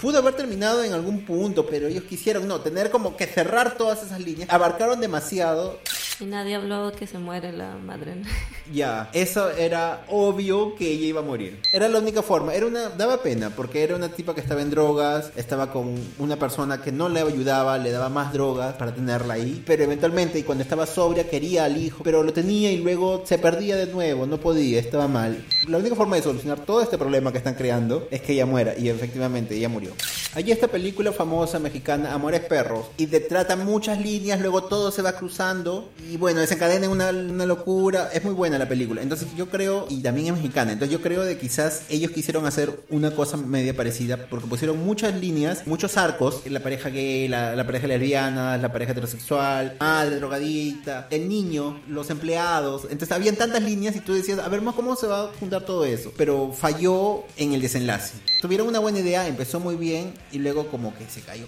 Pudo haber terminado en algún punto, pero ellos quisieron, no, tener como que cerrar todas esas líneas. Abarcaron demasiado. Y nadie habló que se muere la madre. Ya, eso era obvio que ella iba a morir. Era la única forma. Era una daba pena porque era una tipa que estaba en drogas, estaba con una persona que no le ayudaba, le daba más drogas para tenerla ahí, pero eventualmente y cuando estaba sobria quería al hijo, pero lo tenía y luego se perdía de nuevo, no podía, estaba mal. La única forma de solucionar todo este problema que están creando es que ella muera y efectivamente ella murió. Hay esta película famosa mexicana Amores Perros y te trata muchas líneas, luego todo se va cruzando y bueno, desencadena en una, una locura. Es muy buena la película. Entonces yo creo, y también es mexicana, entonces yo creo de quizás ellos quisieron hacer una cosa media parecida porque pusieron muchas líneas, muchos arcos, la pareja gay, la, pareja lesbiana, la pareja heterosexual, madre drogadicta, el niño, los empleados. Entonces habían tantas líneas y tú decías, a ver, más ¿cómo se va a juntar todo eso? Pero falló en el desenlace. Tuvieron una buena idea, empezó muy bien y luego como que se cayó.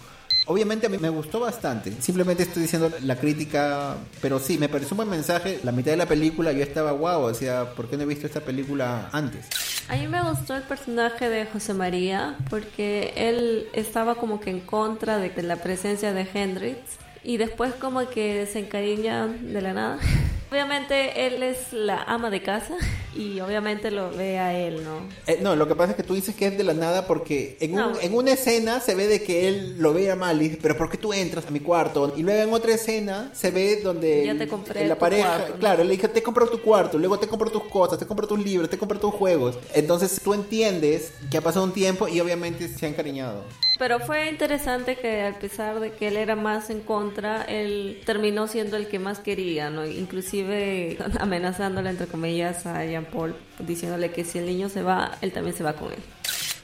Obviamente a mí me gustó bastante. Simplemente estoy diciendo la crítica, pero sí, me pareció un buen mensaje. La mitad de la película yo estaba guau, decía, ¿por qué no he visto esta película antes? A mí me gustó el personaje de José María porque él estaba como que en contra de, de la presencia de Hendrix y después como que se encariña de la nada. Obviamente él es la ama de casa y obviamente lo ve a él, ¿no? Eh, no, lo que pasa es que tú dices que es de la nada porque en, un- en una escena se ve de que él lo ve a mal y dice, pero ¿por qué tú entras a mi cuarto? Y luego en otra escena se ve donde Ya te compré la tu pareja, cuarto, ¿no? claro, le dije, te compro tu cuarto, luego te compro tus cosas, te compro tus libros, te compro tus juegos. Entonces tú entiendes que ha pasado un tiempo y obviamente se ha encariñado. Pero fue interesante que a pesar de que él era más en contra, él terminó siendo el que más quería, ¿no? Inclusive amenazándole entre comillas a Jean Paul, diciéndole que si el niño se va, él también se va con él.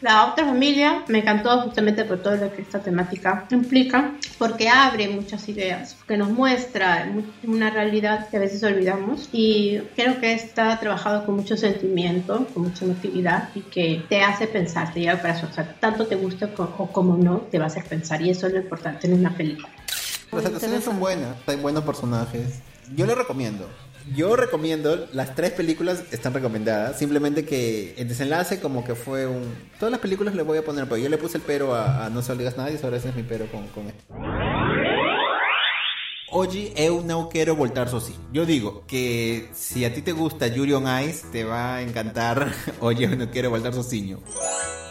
La otra familia me encantó justamente por todo lo que esta temática implica, porque abre muchas ideas, que nos muestra mu- una realidad que a veces olvidamos y creo que está trabajado con mucho sentimiento, con mucha emotividad y que te hace pensar, te lleva para eso, o sea, tanto te gusta o como no, te va a hacer pensar y eso es lo importante en una película. Las actuaciones son buenas, hay buenos personajes. Yo lo recomiendo. Yo recomiendo, las tres películas están recomendadas, simplemente que el desenlace como que fue un... Todas las películas le voy a poner, pero yo le puse el pero a, No se lo digas a nadie, ahora ese es mi pero con, con esto. Oggi eu não quero voltar sozinho. Yo digo que si a ti te gusta Yuri on Ice, te va a encantar Oye, eu no quiero voltar sozinho.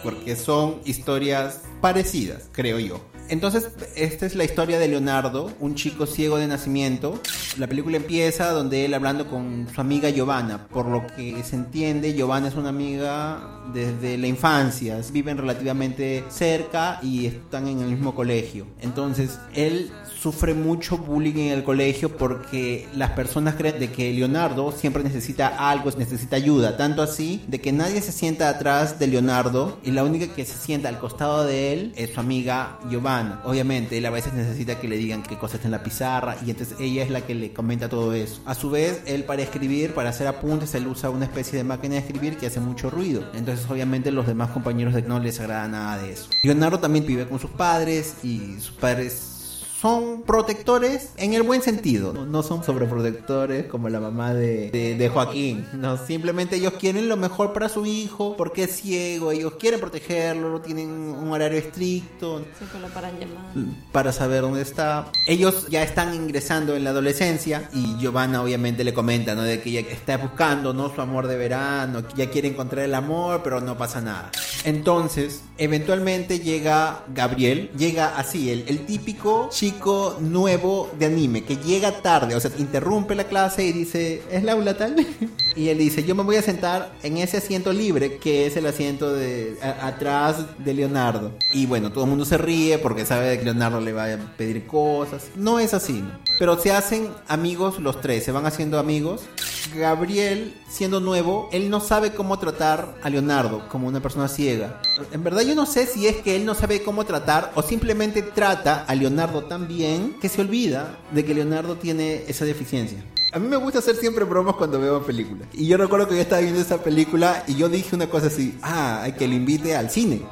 Porque son historias parecidas, creo yo. Entonces, esta es la historia de Leonardo, un chico ciego de nacimiento. La película empieza donde él hablando con su amiga Giovanna. Por lo que se entiende, Giovanna es una amiga desde la infancia. Viven relativamente cerca y están en el mismo colegio. Entonces, él sufre mucho bullying en el colegio porque las personas creen de que Leonardo siempre necesita algo, necesita ayuda, tanto así de que nadie se sienta atrás de Leonardo y la única que se sienta al costado de él es su amiga Giovanna. Obviamente él a veces necesita que le digan qué cosa está en la pizarra y entonces ella es la que le comenta todo eso. A su vez, él para escribir, para hacer apuntes, él usa una especie de máquina de escribir que hace mucho ruido. Entonces obviamente los demás compañeros de no les agrada nada de eso. Leonardo también vive con sus padres y sus padres son protectores en el buen sentido. No, no son sobreprotectores como la mamá de, de- de Joaquín. No, simplemente ellos quieren lo mejor para su hijo porque es ciego. Ellos quieren protegerlo, tienen un horario estricto Siempre lo paran para saber dónde está. Ellos ya están ingresando en la adolescencia y Giovanna obviamente le comenta, ¿no? De que ella está buscando, ¿no? Su amor de verano, que ya quiere encontrar el amor, pero no pasa nada. Entonces, eventualmente llega Gabriel, llega así, el, el típico chico nuevo de anime, que llega tarde, o sea, interrumpe la clase y dice, ¿es la aula tal? Y él dice, yo me voy a sentar en ese asiento libre, que es el asiento de atrás de Leonardo. Y bueno, todo el mundo se ríe porque sabe que Leonardo le va a pedir cosas. No es así. Pero se hacen amigos los tres, se van haciendo amigos. Gabriel, siendo nuevo, él no sabe cómo tratar a Leonardo como una persona ciega. En verdad yo no sé si es que él no sabe cómo tratar o simplemente trata a Leonardo tan bien que se olvida de que Leonardo tiene esa deficiencia. A mí me gusta hacer siempre bromas cuando veo películas. Y yo recuerdo que yo estaba viendo esa película y yo dije una cosa así, ah, hay que le invite al cine.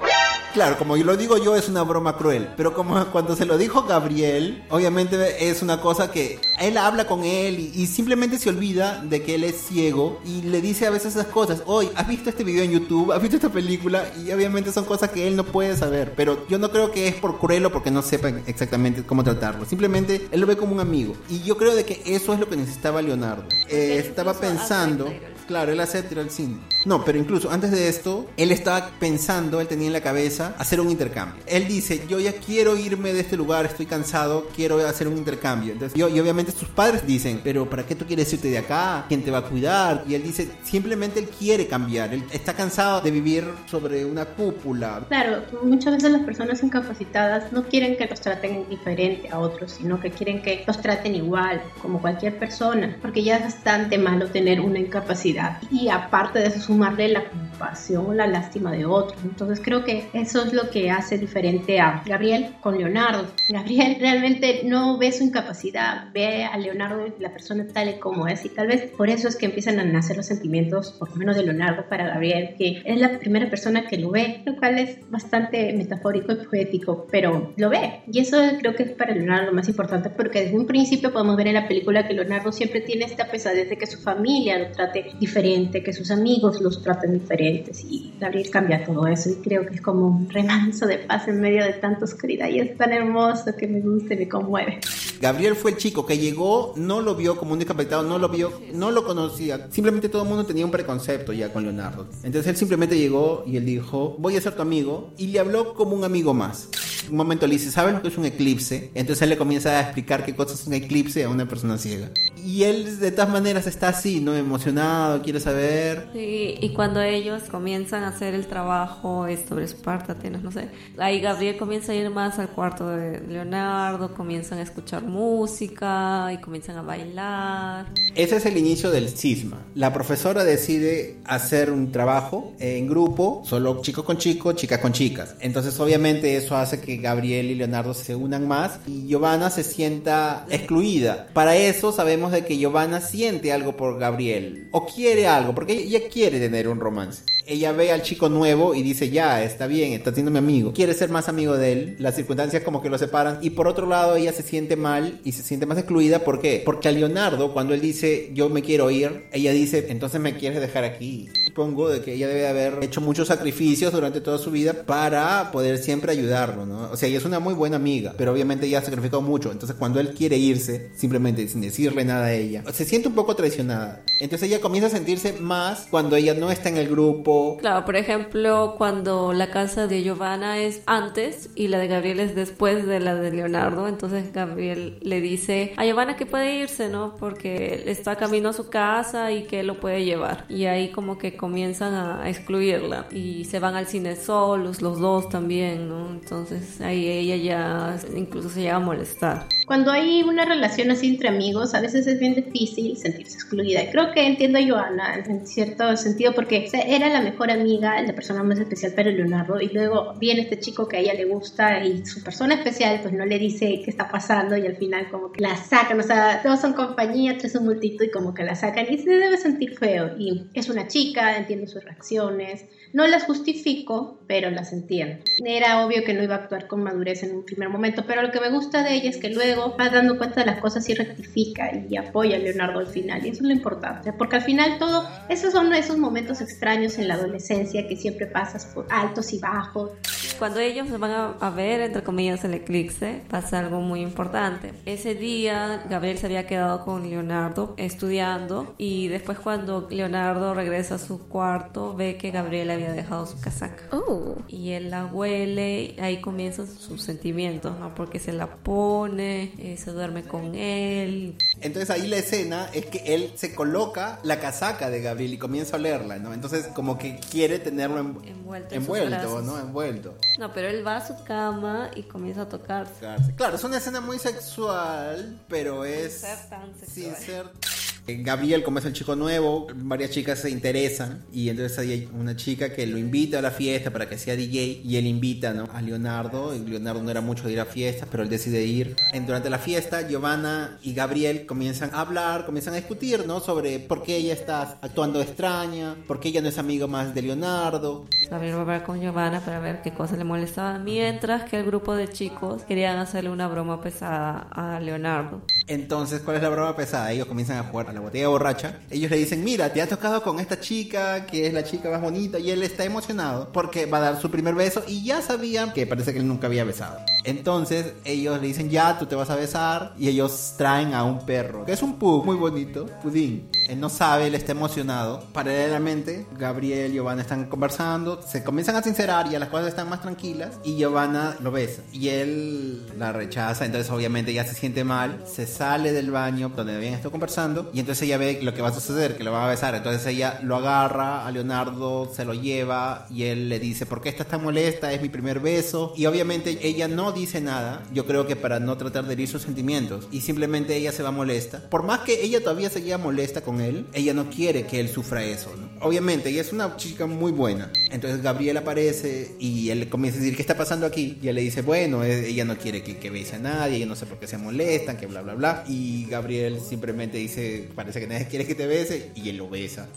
Claro, como yo lo digo yo es una broma cruel, pero como cuando se lo dijo Gabriel, obviamente es una cosa que él habla con él y, y simplemente se olvida de que él es ciego y le dice a veces esas cosas, hoy ¿has visto este video en YouTube? ¿Has visto esta película? Y obviamente son cosas que él no puede saber, pero yo no creo que es por cruel o porque no sepa exactamente cómo tratarlo, simplemente él lo ve como un amigo y yo creo de que eso es lo que necesitaba Leonardo. Eh, estaba pensando... Claro, él acepta ir al cine. No, pero incluso antes de esto, él estaba pensando, él tenía en la cabeza hacer un intercambio. Él dice, yo ya quiero irme de este lugar, estoy cansado, quiero hacer un intercambio. Entonces, yo, y obviamente sus padres dicen, pero ¿para qué tú quieres irte de acá? ¿Quién te va a cuidar? Y él dice, simplemente él quiere cambiar. Él está cansado de vivir sobre una cúpula. Claro, muchas veces las personas incapacitadas no quieren que los traten diferente a otros, sino que quieren que los traten igual, como cualquier persona, porque ya es bastante malo tener una incapacidad y aparte de eso sumarle la compasión o la lástima de otros. Entonces creo que eso es lo que hace diferente a Gabriel con Leonardo. Gabriel realmente no ve su incapacidad, ve a Leonardo la persona tal y como es y tal vez por eso es que empiezan a nacer los sentimientos, por lo menos de Leonardo para Gabriel, que es la primera persona que lo ve, lo cual es bastante metafórico y poético, pero lo ve. Y eso creo que es para Leonardo lo más importante porque desde un principio podemos ver en la película que Leonardo siempre tiene esta pesadez de que su familia lo trate diferente, que sus amigos los traten diferentes y Gabriel cambia todo eso y creo que es como un remanso de paz en medio de tanta oscuridad y es tan hermoso que me gusta y me conmueve. Gabriel fue el chico que llegó, no lo vio como un discapacitado, no lo vio, no lo conocía. Simplemente todo el mundo tenía un preconcepto ya con Leonardo. Entonces él simplemente llegó y él dijo, voy a ser tu amigo. Y le habló como un amigo más. Un momento le dice, ¿sabes lo que es un eclipse? Entonces él le comienza a explicar qué cosa es un eclipse a una persona ciega. Y él de todas maneras está así, ¿no? Emocionado, quiere saber. Sí, y cuando ellos comienzan a hacer el trabajo sobre Esparta, Atenas, no sé, ahí Gabriel comienza a ir más al cuarto de Leonardo, comienzan a escuchar música y comienzan a bailar. Ese es el inicio del cisma. La profesora decide hacer un trabajo en grupo, solo chicos con chicos, chicas con chicas. Entonces obviamente eso hace que Gabriel y Leonardo se unan más y Giovanna se sienta excluida. Para eso sabemos de que Giovanna siente algo por Gabriel o quiere algo, porque ella quiere tener un romance. Ella ve al chico nuevo y dice, ya, está bien, está siendo mi amigo. Quiere ser más amigo de él. Las circunstancias como que lo separan. Y por otro lado, ella se siente mal y se siente más excluida. ¿Por qué? Porque a Leonardo, cuando él dice, yo me quiero ir, ella dice, entonces me quieres dejar aquí. Supongo de que ella debe haber hecho muchos sacrificios durante toda su vida para poder siempre ayudarlo, ¿no? O sea, ella es una muy buena amiga, pero obviamente ella ha sacrificado mucho. Entonces, cuando él quiere irse, simplemente sin decirle nada a ella, se siente un poco traicionada. Entonces, ella comienza a sentirse más cuando ella no está en el grupo. Claro, por ejemplo, cuando la casa de Giovanna es antes y la de Gabriel es después de la de Leonardo, entonces Gabriel le dice a Giovanna que puede irse, ¿no? Porque está camino a su casa y que lo puede llevar. Y ahí como que comienzan a excluirla y se van al cine solos, los dos también, ¿no? Entonces ahí ella ya incluso se llega a molestar. Cuando hay una relación así entre amigos, a veces es bien difícil sentirse excluida. Y creo que entiendo a Joana en cierto sentido, porque o sea, era la mejor amiga, la persona más especial para Leonardo, y luego viene este chico que a ella le gusta y su persona especial pues no le dice qué está pasando y al final como que la sacan, o sea, todos son compañía, tres son multitud y como que la sacan y se debe sentir feo. Y es una chica, entiende sus reacciones, No las justifico, pero las entiendo. Era obvio que no iba a actuar con madurez en un primer momento, pero lo que me gusta de ella es que luego va dando cuenta de las cosas y rectifica y apoya a Leonardo al final. Y eso es lo importante, porque al final todo, esos son esos momentos extraños en la adolescencia que siempre pasas por altos y bajos. Cuando ellos van a, a ver, entre comillas, el eclipse, pasa algo muy importante. Ese día, Gabriel se había quedado con Leonardo estudiando y después cuando Leonardo regresa a su cuarto, ve que Gabriel había dejado su casaca. Oh. Y él la huele, ahí comienzan sus sentimientos, ¿no? Porque se la pone, eh, se duerme con él. Entonces ahí la escena es que él se coloca la casaca de Gabriel y comienza a olerla, ¿no? Entonces como que quiere tenerlo en- Envuelto en envuelto. ¿no? Envuelto. No, pero él va a su cama y comienza a tocarse. Claro, es una escena muy sexual, pero es ser tan sin sexual. ser Eh, Gabriel, como es el chico nuevo, varias chicas se interesan y entonces hay una chica que lo invita a la fiesta para que sea DJ y él invita ¿no? a Leonardo. Y Leonardo no era mucho de ir a fiestas, pero él decide ir. En, durante la fiesta, Giovanna y Gabriel comienzan a hablar, comienzan a discutir ¿no? sobre por qué ella está actuando extraña, por qué ella no es amigo más de Leonardo. Gabriel va a hablar con Giovanna para ver qué cosa le molestaba, mientras que el grupo de chicos querían hacerle una broma pesada a Leonardo. Entonces, ¿cuál es la broma pesada? Ellos comienzan a jugar a la botella borracha. Ellos le dicen, mira, te ha tocado con esta chica, que es la chica más bonita, y él está emocionado porque va a dar su primer beso y ya sabían que parece que él nunca había besado. Entonces, ellos le dicen, ya, tú te vas a besar, y ellos traen a un perro, que es un pug muy bonito, pudín. Él no sabe, él está emocionado. Paralelamente, Gabriel y Giovanna están conversando, se comienzan a sincerar, ya las cosas están más tranquilas, y Giovanna lo besa. Y él la rechaza, entonces obviamente ya se siente mal, se sale del baño donde habían estado conversando, y entonces ella ve lo que va a suceder, que lo va a besar. Entonces ella lo agarra a Leonardo, se lo lleva, y él le dice, ¿por qué estás tan molesta? Es mi primer beso. Y obviamente ella no dice nada, yo creo que para no tratar de herir sus sentimientos, y simplemente ella se va molesta. Por más que ella todavía seguía molesta con él, ella no quiere que él sufra eso, ¿no? Obviamente, ella es una chica muy buena. Entonces Gabriel aparece y él comienza a decir, ¿qué está pasando aquí? Y él le dice, bueno, eh, ella no quiere que, que bese a nadie, ella no sé por qué se molestan, que bla, bla, bla. Y Gabriel simplemente dice, parece que nadie quiere que te bese, y él lo besa.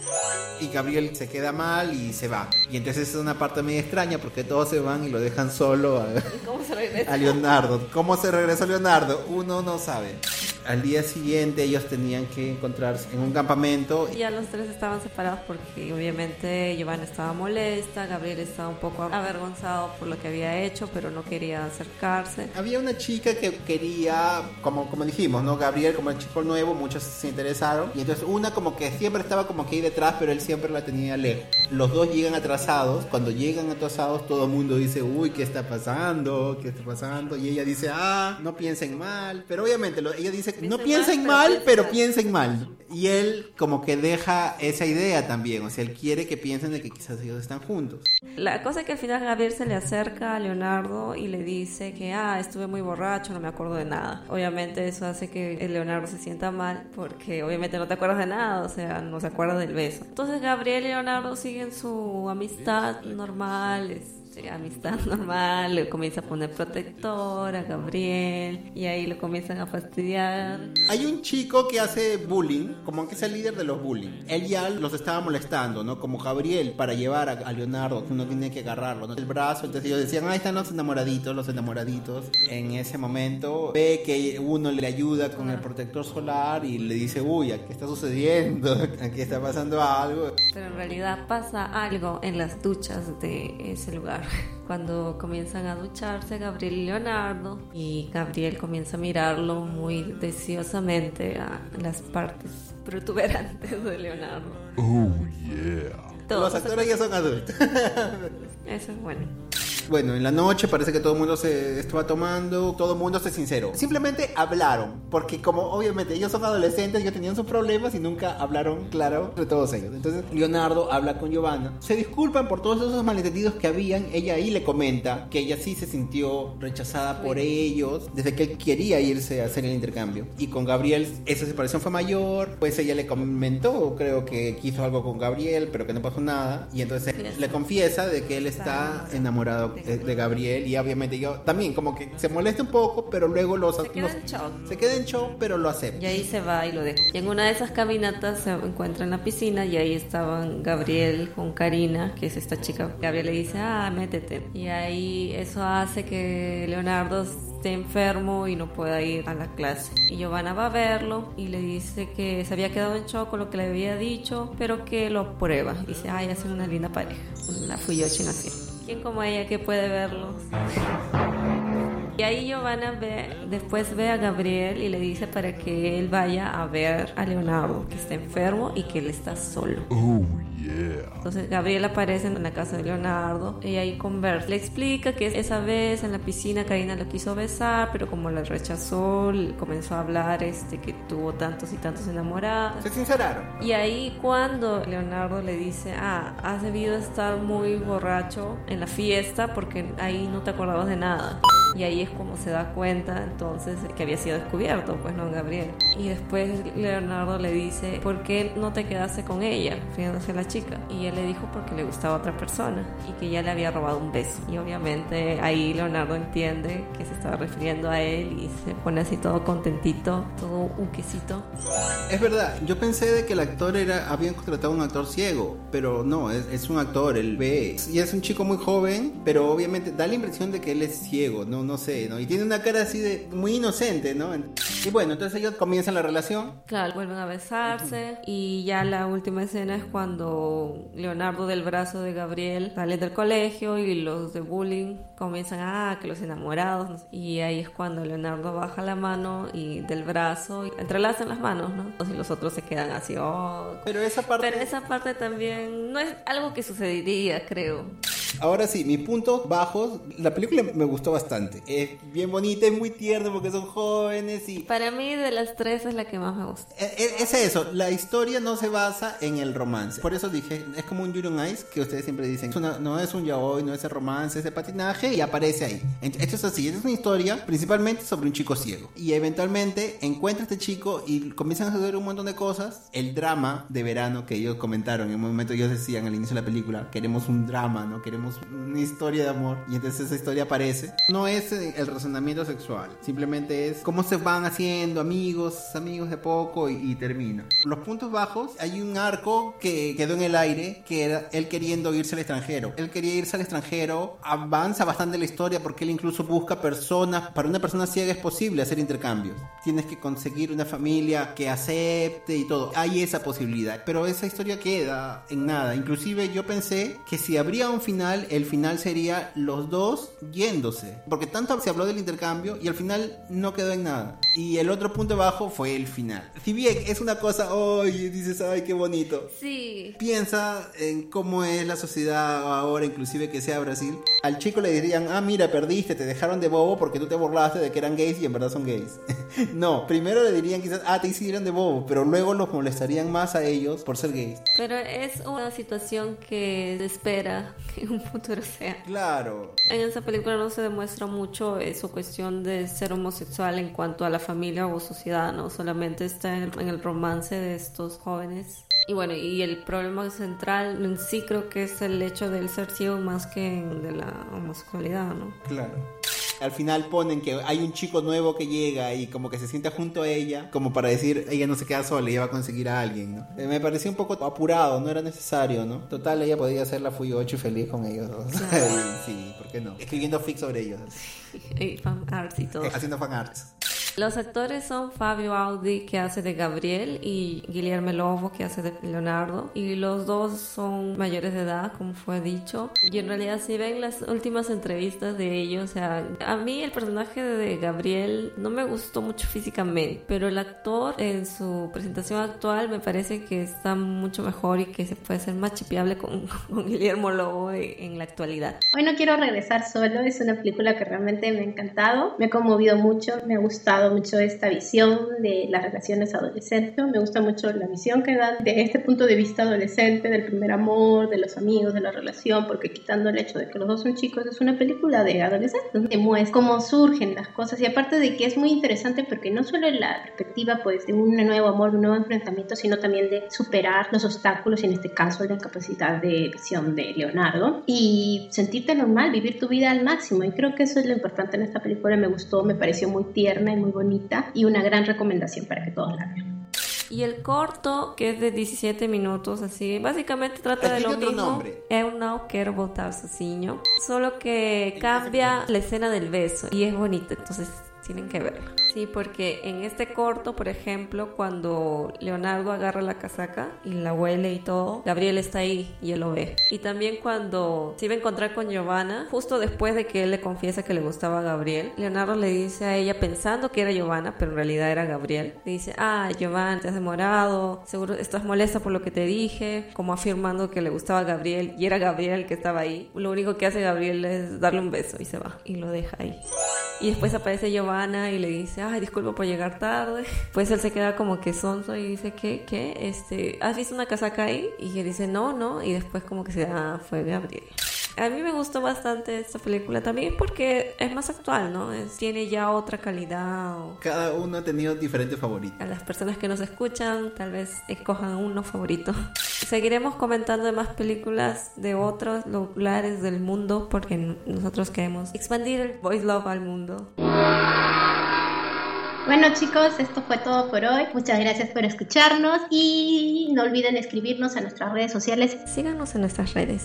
Y Gabriel se queda mal y se va. Y entonces es una parte medio extraña porque todos se van y lo dejan solo a, ¿Cómo se regresa? a Leonardo. ¿Cómo se regresó Leonardo? Uno no sabe. Al día siguiente ellos tenían que encontrarse en un campamento. Ya los tres estaban separados porque obviamente Giovanna estaba molesta, Gabriel estaba un poco avergonzado por lo que había hecho, pero no quería acercarse. Había una chica que quería, como, como dijimos, ¿no? Gabriel como el chico nuevo, muchos se Y entonces una como que siempre estaba como que ahí detrás, pero él siempre la tenía lejos. Los dos llegan atrasados. Cuando llegan atrasados, todo el mundo dice, uy, ¿qué está pasando? ¿Qué está pasando? Y ella dice, ah, no piensen mal. Pero obviamente lo- ella dice, no piensen mal, pero piensen mal. Y él como que deja esa idea también. O sea, él quiere que piensen de que quizás ellos están juntos. La cosa es que al final Gabriel se le acerca a Leonardo y le dice que, ah, estuve muy borracho, no me acuerdo de nada. Obviamente eso hace que Leonardo se sienta mal porque obviamente no te acuerdas de nada, o sea, no se acuerda del beso. Entonces Gabriel y Leonardo siguen su amistad normal, este, amistad normal, le comienza a poner protector a Gabriel y ahí lo comienzan a fastidiar. Hay un chico que hace bullying, como que es el líder de los bullying. Él ya los estaba molestando, ¿no? Como Gabriel, para llevar a, Leonardo, que uno tiene que agarrarlo, ¿no? El brazo, entonces ellos decían, ahí están los enamoraditos, los enamoraditos. En ese momento ve que uno le ayuda con el protector solar y le dice, uy, ¿qué está sucediendo? Aquí está pasando algo. Pero en realidad pasa algo en las duchas de ese lugar. Cuando comienzan a ducharse Gabriel y Leonardo y Gabriel comienza a mirarlo muy deseosamente a las partes protuberantes de Leonardo. Oh, yeah. Los actores ya son adultos. Eso es bueno. Bueno, en la noche parece que todo el mundo se estaba tomando, todo el mundo se sinceró. Simplemente hablaron, porque como obviamente ellos son adolescentes, ellos tenían sus problemas y nunca hablaron claro entre todos ellos. Entonces Leonardo habla con Giovanna, se disculpan por todos esos malentendidos que habían. Ella ahí le comenta que ella sí se sintió rechazada por ellos desde que él quería irse a hacer el intercambio. Y con Gabriel esa separación fue mayor, pues ella le comentó, creo que quiso algo con Gabriel, pero que no pasó nada. Y entonces le confiesa de que él está enamorado De Gabriel y obviamente yo también como que se molesta un poco, pero luego los... Se queda los- en shock. se queda en show, pero lo acepta. Y ahí se va y lo deja. Y en una de esas caminatas se encuentra en la piscina y ahí estaban Gabriel con Karina, que es esta chica. Gabriel le dice, ah, métete. Y ahí eso hace que Leonardo esté enfermo y no pueda ir a la clase. Y Giovanna va a verlo y le dice que se había quedado en shock con lo que le había dicho, pero que lo aprueba. Y dice, ay, hacen una linda pareja. La Fuyoshi nació. ¿Quién como ella que puede verlos? Y ahí Giovanna ve, después ve a Gabriel y le dice para que él vaya a ver a Leonardo, que está enfermo y que él está solo. Oh yeah. Entonces Gabriel aparece en la casa de Leonardo y ahí conversa. Le explica que esa vez en la piscina Karina lo quiso besar, pero como la rechazó, le comenzó a hablar este que tuvo tantos y tantos enamorados. Se sinceraron. Y ahí cuando Leonardo le dice, ah, has debido estar muy borracho en la fiesta porque ahí no te acordabas de nada. Y ahí es como se da cuenta entonces que había sido descubierto, pues no, Gabriel. Y después Leonardo le dice, ¿por qué no te quedaste con ella? Refiriéndose a la chica. Y él le dijo porque le gustaba a otra persona y que ya le había robado un beso. Y obviamente ahí Leonardo entiende que se estaba refiriendo a él y se pone así todo contentito, todo un quesito. Es verdad, yo pensé de que el actor era, habían contratado a un actor ciego, pero no, es, es un actor, él ve, y es un chico muy joven, pero obviamente da la impresión de que él es ciego, no, no sé, ¿no? Y tiene una cara así de muy inocente, ¿no? Y bueno, entonces ellos comienzan la relación. Claro, vuelven a besarse y ya la última escena es cuando Leonardo del brazo de Gabriel sale del colegio y los de bullying comienzan a que los enamorados y ahí es cuando Leonardo baja la mano y del brazo y entrelazan las manos, ¿no? Y los otros se quedan así, oh. Pero esa parte... Pero esa parte también no es algo que sucedería, creo. Ahora sí, mis puntos bajos, la película me gustó bastante. Es bien bonita, es muy tierna porque son jóvenes y... Para mí de las tres es la que más me gusta. E- e- Es eso, la historia no se basa en el romance. Por eso dije, es como un Yuri on Ice que ustedes siempre dicen, es una- no es un yaoi, no es el romance, es de patinaje y aparece ahí. Esto es así, es una historia principalmente sobre un chico ciego. Y eventualmente encuentra a este chico y comienzan a suceder un montón de cosas. El drama de verano que ellos comentaron, en un momento ellos decían al inicio de la película, queremos un drama, ¿no? Queremos una historia de amor. Y entonces esa historia aparece. No es eh, el razonamiento sexual, simplemente es cómo se van haciendo amigos, amigos de poco y, y termina. Los puntos bajos, hay un arco que quedó en el aire, que era él queriendo irse al extranjero. Él quería irse al extranjero, avanza bastante la historia porque él incluso busca personas, para una persona ciega es posible hacer intercambios. Tienes que conseguir una familia que acepte y todo. Hay esa posibilidad, pero esa historia queda en nada. Inclusive yo pensé que si habría un final, el final sería los dos yéndose. Porque tanto se habló del intercambio y al final no quedó en nada. Y el otro punto bajo fue el final. Si bien es una cosa, oye, dices, ay, qué bonito. Sí. Piensa en cómo es la sociedad ahora, inclusive que sea Brasil. Al chico le dirían, ah, mira, perdiste, te dejaron de bobo porque tú te burlaste de que eran gays y en verdad son gays. no, primero le dirían quizás, ah, te hicieron de bobo, pero luego los molestarían más a ellos por ser gays. Pero es una situación que se espera que un futuro sea. Claro. En esa película no se demuestra mucho su cuestión de ser homosexual en cuanto a la familia o sociedad, ¿no? Solamente está en el, en el romance de estos jóvenes. Y bueno, y el problema central en sí creo que es el hecho del ser ciego más que de la homosexualidad, ¿no? Claro. Al final ponen que hay un chico nuevo que llega y como que se sienta junto a ella, como para decir, ella no se queda sola, ella va a conseguir a alguien, ¿no? Eh, Me pareció un poco apurado, no era necesario, ¿no? Total, ella podía ser la Fui 8 y feliz con ellos dos. Sí, ¿por qué no? Escribiendo fics sobre ellos, fan arts y todo. haciendo fan arts. Los actores son Fabio Audi, que hace de Gabriel, y Guillermo Lobo, que hace de Leonardo. Y los dos son mayores de edad, como fue dicho. Y en realidad, si ven las últimas entrevistas de ellos, o sea, a mí el personaje de Gabriel no me gustó mucho físicamente, pero el actor en su presentación actual me parece que está mucho mejor y que se puede ser más chipeable con, con Guillermo Lobo en, la actualidad. Hoy no quiero regresar solo, es una película que realmente me ha encantado, me ha conmovido mucho, me ha gustado gustado mucho esta visión de las relaciones adolescentes. Me gusta mucho la visión que dan de este punto de vista adolescente, del primer amor, de los amigos, de la relación, porque quitando el hecho de que los dos son chicos, es una película de adolescentes, de muestra cómo surgen las cosas. Y aparte de que es muy interesante porque no solo la perspectiva pues de un nuevo amor, de un nuevo enfrentamiento, sino también de superar los obstáculos y en este caso la incapacidad de visión de Leonardo y sentirte normal, vivir tu vida al máximo. Y creo que eso es lo importante en esta película, me gustó, me pareció muy tierna y muy bonita y una gran recomendación para que todos la vean. Y el corto, que es de 17 minutos, así, básicamente trata de lo otro mismo. nombre. Eu não quero voltar sozinho. Solo que cambia la escena del beso y es bonito, entonces tienen que verlo. Sí, porque en este corto, por ejemplo, cuando Leonardo agarra la casaca y la huele y todo, Gabriel está ahí y él lo ve. Y también cuando se iba a encontrar con Giovanna, justo después de que él le confiesa que le gustaba a Gabriel, Leonardo le dice a ella pensando que era Giovanna, pero en realidad era Gabriel. Le dice, ah, Giovanna, te has demorado, seguro estás molesta por lo que te dije, como afirmando que le gustaba a Gabriel y era Gabriel el que estaba ahí. Lo único que hace Gabriel es darle un beso y se va y lo deja ahí. Y después aparece Giovanna y le dice, ay, disculpa por llegar tarde. Pues él se queda como que sonso y dice, ¿qué? ¿Qué? Este, ¿Has visto una casaca ahí? Y él dice, no, no. Y después como que se da, fue Gabriel. A mí me gustó bastante esta película también porque es más actual, ¿no? Es- tiene ya otra calidad. o- Cada uno ha tenido diferentes favoritos. A las personas que nos escuchan, tal vez escojan uno favorito. Seguiremos comentando de más películas de otros lugares del mundo porque nosotros queremos expandir el voice love al mundo. Bueno chicos, esto fue todo por hoy. Muchas gracias por escucharnos y no olviden escribirnos a nuestras redes sociales. Síganos en nuestras redes.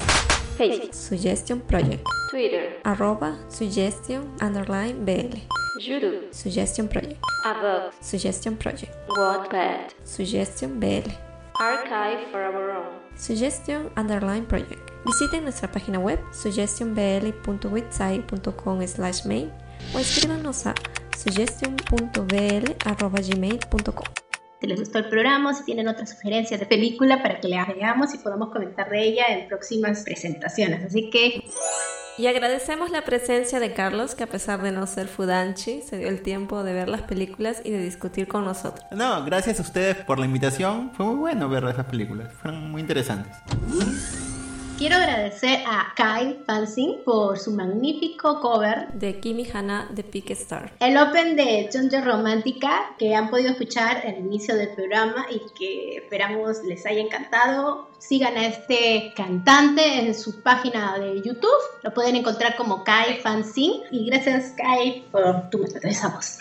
Facebook, Suggestion Project. Twitter, arroba Suggestion underline BL. YouTube, Suggestion Project. Above, Suggestion Project. Wattpad, Suggestion BL. Archive for our own. Suggestion underline project. Visiten nuestra página web suggestionbl.website.com slash mail o escríbanos a suggestion.bl.gmail.com. Si les gustó el programa, si tienen otras sugerencias de película para que la veamos y podamos comentar de ella en próximas presentaciones. Así que Y agradecemos la presencia de Carlos, que a pesar de no ser Fudanchi, se dio el tiempo de ver las películas y de discutir con nosotros. No, gracias a ustedes por la invitación. Fue muy bueno ver esas películas. Fueron muy interesantes. Quiero agradecer a Kai Fansing por su magnífico cover De Kimi Hana de Pick Star. El Open de Jonjo Romántica, que han podido escuchar al inicio del programa y que esperamos les haya encantado. Sigan a este cantante en su página de YouTube. Lo pueden encontrar como Kai Fansing. Y gracias, Kai, por tu maravillosa voz.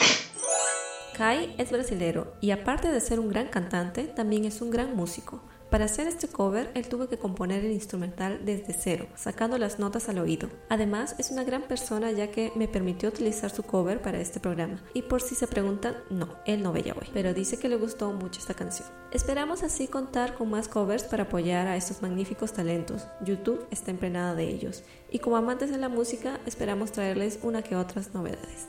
Kai es brasilero y aparte de ser un gran cantante, también es un gran músico. Para hacer este cover, él tuvo que componer el instrumental desde cero, sacando las notas al oído. Además, es una gran persona ya que me permitió utilizar su cover para este programa. Y por si se preguntan, no, él no ve Yahweh, pero dice que le gustó mucho esta canción. Esperamos así contar con más covers para apoyar a estos magníficos talentos. YouTube está emprenada de ellos. Y como amantes de la música, esperamos traerles una que otras novedades.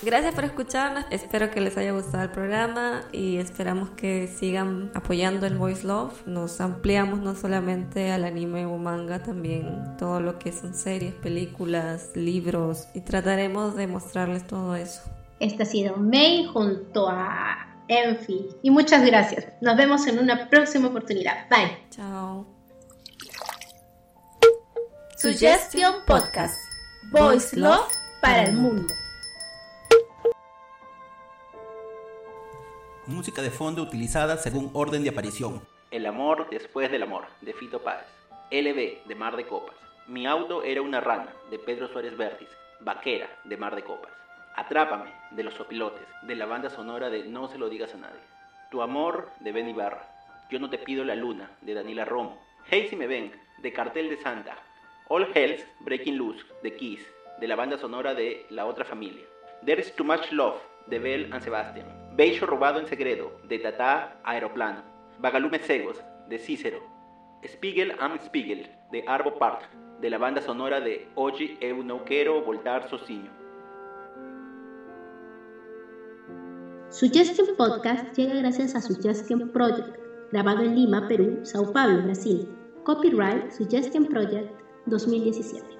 Gracias por escucharnos, espero que les haya gustado el programa y esperamos que sigan apoyando el Voice Love. Nos ampliamos no solamente al anime o manga, también todo lo que son series, películas, libros y trataremos de mostrarles todo eso. Este ha sido May junto a Enfi. Y muchas gracias. Nos vemos en una próxima oportunidad. Bye. Chao. Suggestion Podcast. Voice Love para el mundo. Música de fondo utilizada según orden de aparición. El amor después del amor, de Fito Páez. LB, de Mar de Copas. Mi auto era una rana, de Pedro Suárez Vértiz. Vaquera, de Mar de Copas. Atrápame, de Los Sopilotes, de la banda sonora de No se lo digas a nadie. Tu amor, de Ben Ibarra. Yo no te pido la luna, de Daniela Romo. Hey si me ven, de Cartel de Santa. All Hells, Breaking Loose, de Kiss, de la banda sonora de La Otra Familia. There's Too Much Love, de Bell and Sebastian. Beso robado en secreto, de Tata Aeroplano. Vagalumes Cegos, de Cícero. Spiegel am Spiegel, de Arvo Part, de la banda sonora de Oggi Eu não quero voltar sozinho. Suggestion Podcast llega gracias a Suggestion Project, grabado en Lima, Perú, Sao Paulo, Brasil. Copyright Suggestion Project 2017.